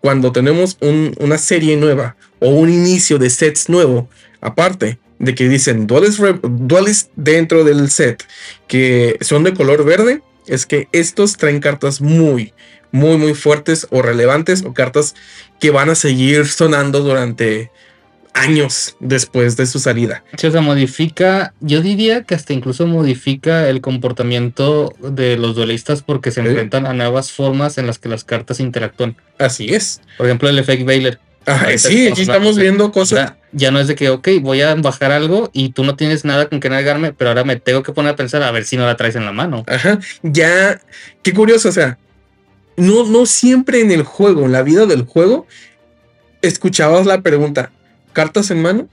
cuando tenemos un- una serie nueva o un inicio de sets nuevo, aparte de que dicen duales, duales dentro del set que son de color verde, es que estos traen cartas muy, muy, muy fuertes o relevantes o cartas que van a seguir sonando durante años después de su salida. sí, o sea, modifica, yo diría que hasta incluso modifica el comportamiento de los duelistas porque se enfrentan a nuevas formas en las que las cartas interactúan. Así es. Por ejemplo, el Effect. Ajá, Ahorita sí, estamos aquí estamos viendo cosas. ya no es de que, ok, voy a bajar algo y tú no tienes nada con que negarme, pero ahora me tengo que poner a pensar a ver si no la traes en la mano. Ajá, ya, qué curioso, o sea, no, no siempre en el juego, en la vida del juego, escuchabas la pregunta, ¿cartas en mano?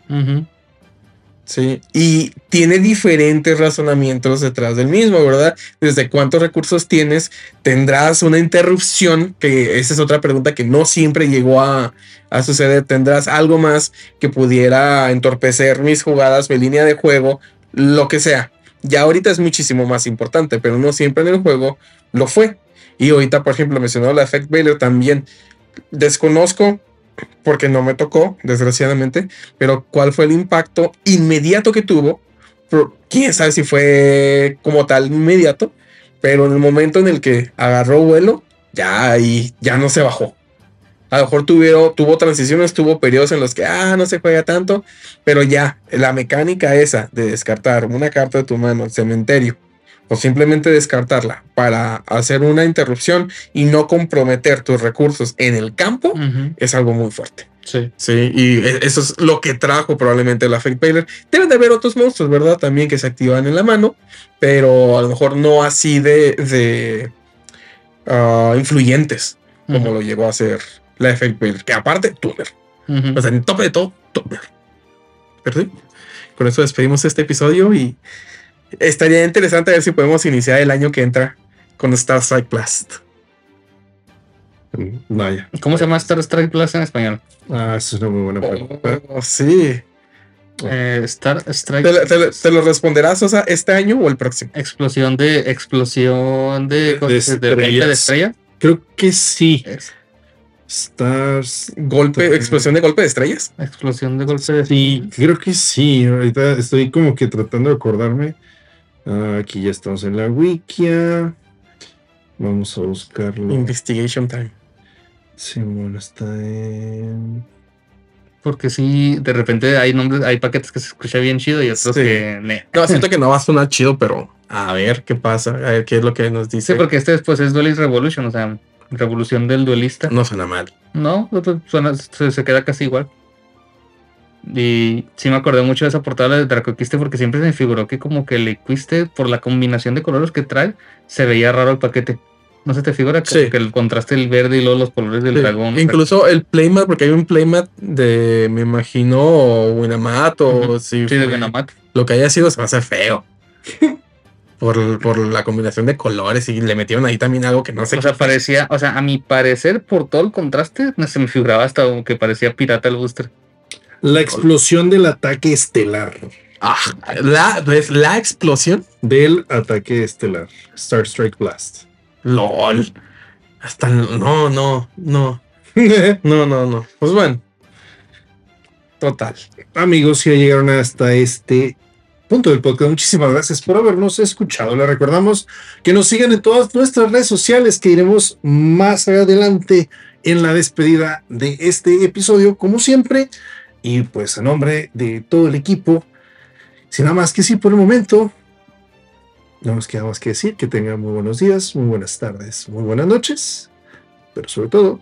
Sí, y tiene diferentes razonamientos detrás del mismo, ¿verdad? Desde cuántos recursos tienes, tendrás una interrupción, que esa es otra pregunta que no siempre llegó a, a suceder, tendrás algo más que pudiera entorpecer mis jugadas, mi línea de juego, lo que sea. Ya ahorita es muchísimo más importante, pero no siempre en el juego lo fue. Y ahorita, por ejemplo, mencionó la Effect Bailer también. Desconozco, porque no me tocó, desgraciadamente, pero cuál fue el impacto inmediato que tuvo. Quién sabe si fue como tal inmediato, pero en el momento en el que agarró vuelo, ya ahí ya no se bajó. A lo mejor tuvieron, tuvo transiciones, tuvo periodos en los que ah, no se juega tanto, pero ya la mecánica esa de descartar una carta de tu mano al cementerio o simplemente descartarla para hacer una interrupción y no comprometer tus recursos en el campo es algo muy fuerte. Sí. Sí, y e- eso es lo que trajo probablemente la Fake Bailer. Deben de haber otros monstruos, ¿verdad? También que se activan en la mano, pero a lo mejor no así de, de ah, influyentes como lo llegó a hacer la Fake Bailer. Que aparte, Tuner. Ujú. O sea, en tope de todo, Tuner. Pero sí, con eso despedimos este episodio y estaría interesante ver si podemos iniciar el año que entra con Star Strike Blast. Vaya. ¿Cómo se llama Star Strike Plus en español? Ah, esa es una muy buena pregunta. Oh, sí. Eh, Star Strike. ¿Te, lo- te lo- te lo responderás, o sea, este año o el próximo? Explosión de. Explosión de. De- de, estrellas. golpe de estrella. Creo que sí. Es- Stars. Golpe, explosión de golpe de estrellas. explosión de golpe de Sí, creo que sí. Ahorita estoy como que tratando de acordarme. Aquí ya estamos en la wikia. Vamos a buscarlo. Investigation time. Simón está en. Porque sí, de repente hay nombres, hay paquetes que se escucha bien chido y otros Sí. que. ne. No, siento que no va a sonar chido, pero a ver qué pasa, a ver qué es lo que nos Sí, dice. porque este después es Duelist Revolution, o sea, revolución del duelista. No suena mal. No, suena- se, se queda casi igual. Y sí me acordé mucho de esa portada de Dracoquiste porque siempre se me figuró que como que el Equiste, por la combinación de colores que trae, se veía raro el paquete. ¿No se te figura que, Sí. que el contraste del verde y luego los colores del Sí, dragón? Incluso el playmat, porque hay un playmat de, me imagino, Winamat o Ujú. si Sí, de Venamat. lo que haya sido se va a hacer feo. por, por la combinación de colores y le metieron ahí también algo que no sé. O sea, parecía, o sea, a mi parecer, por todo el contraste, no se me figuraba hasta que parecía pirata el booster. La explosión del ataque estelar. Ah, la, la explosión. Del ataque estelar. Star Strike Blast. LOL. Hasta no, no, no. No, no, no. Pues bueno. Total. Amigos, si ya llegaron hasta este punto del podcast, muchísimas gracias por habernos escuchado. Les recordamos que nos sigan en todas nuestras redes sociales, que iremos más adelante en la despedida de este episodio, como siempre. Y pues a nombre de todo el equipo, sin nada más que sí por el momento, no nos queda más que decir que tengan muy buenos días, muy buenas tardes, muy buenas noches, pero sobre todo,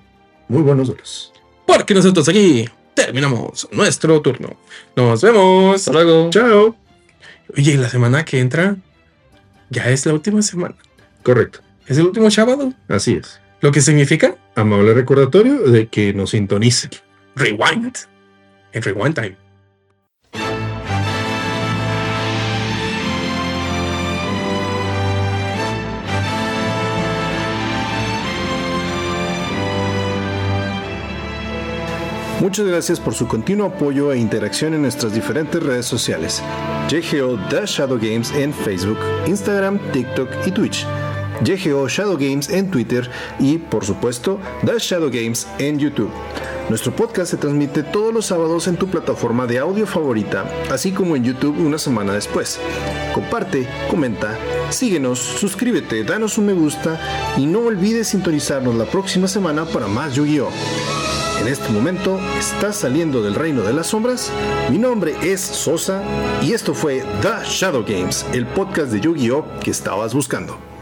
muy buenos vuelos. Porque nosotros aquí terminamos nuestro turno. Nos vemos. Hasta luego. Chao. Oye, y la semana que entra ya es la última semana. Correcto, Es el último sábado. así es. Lo que significa Amable recordatorio de que nos sintonicen. rewind. En rewind time. Muchas gracias por su continuo apoyo e interacción en nuestras diferentes redes sociales. JGO The Shadow Games en Facebook, Instagram, TikTok y Twitch. JGO Shadow Games en Twitter y, por supuesto, The Shadow Games en YouTube. Nuestro podcast se transmite todos los sábados en tu plataforma de audio favorita, así como en YouTube una semana después. Comparte, comenta, síguenos, suscríbete, danos un me gusta y no olvides sintonizarnos la próxima semana para más Yu-Gi-Oh! En este momento estás saliendo del reino de las sombras. Mi nombre es Sosa y esto fue The Shadow Games, el podcast de Yu-Gi-Oh que estabas buscando.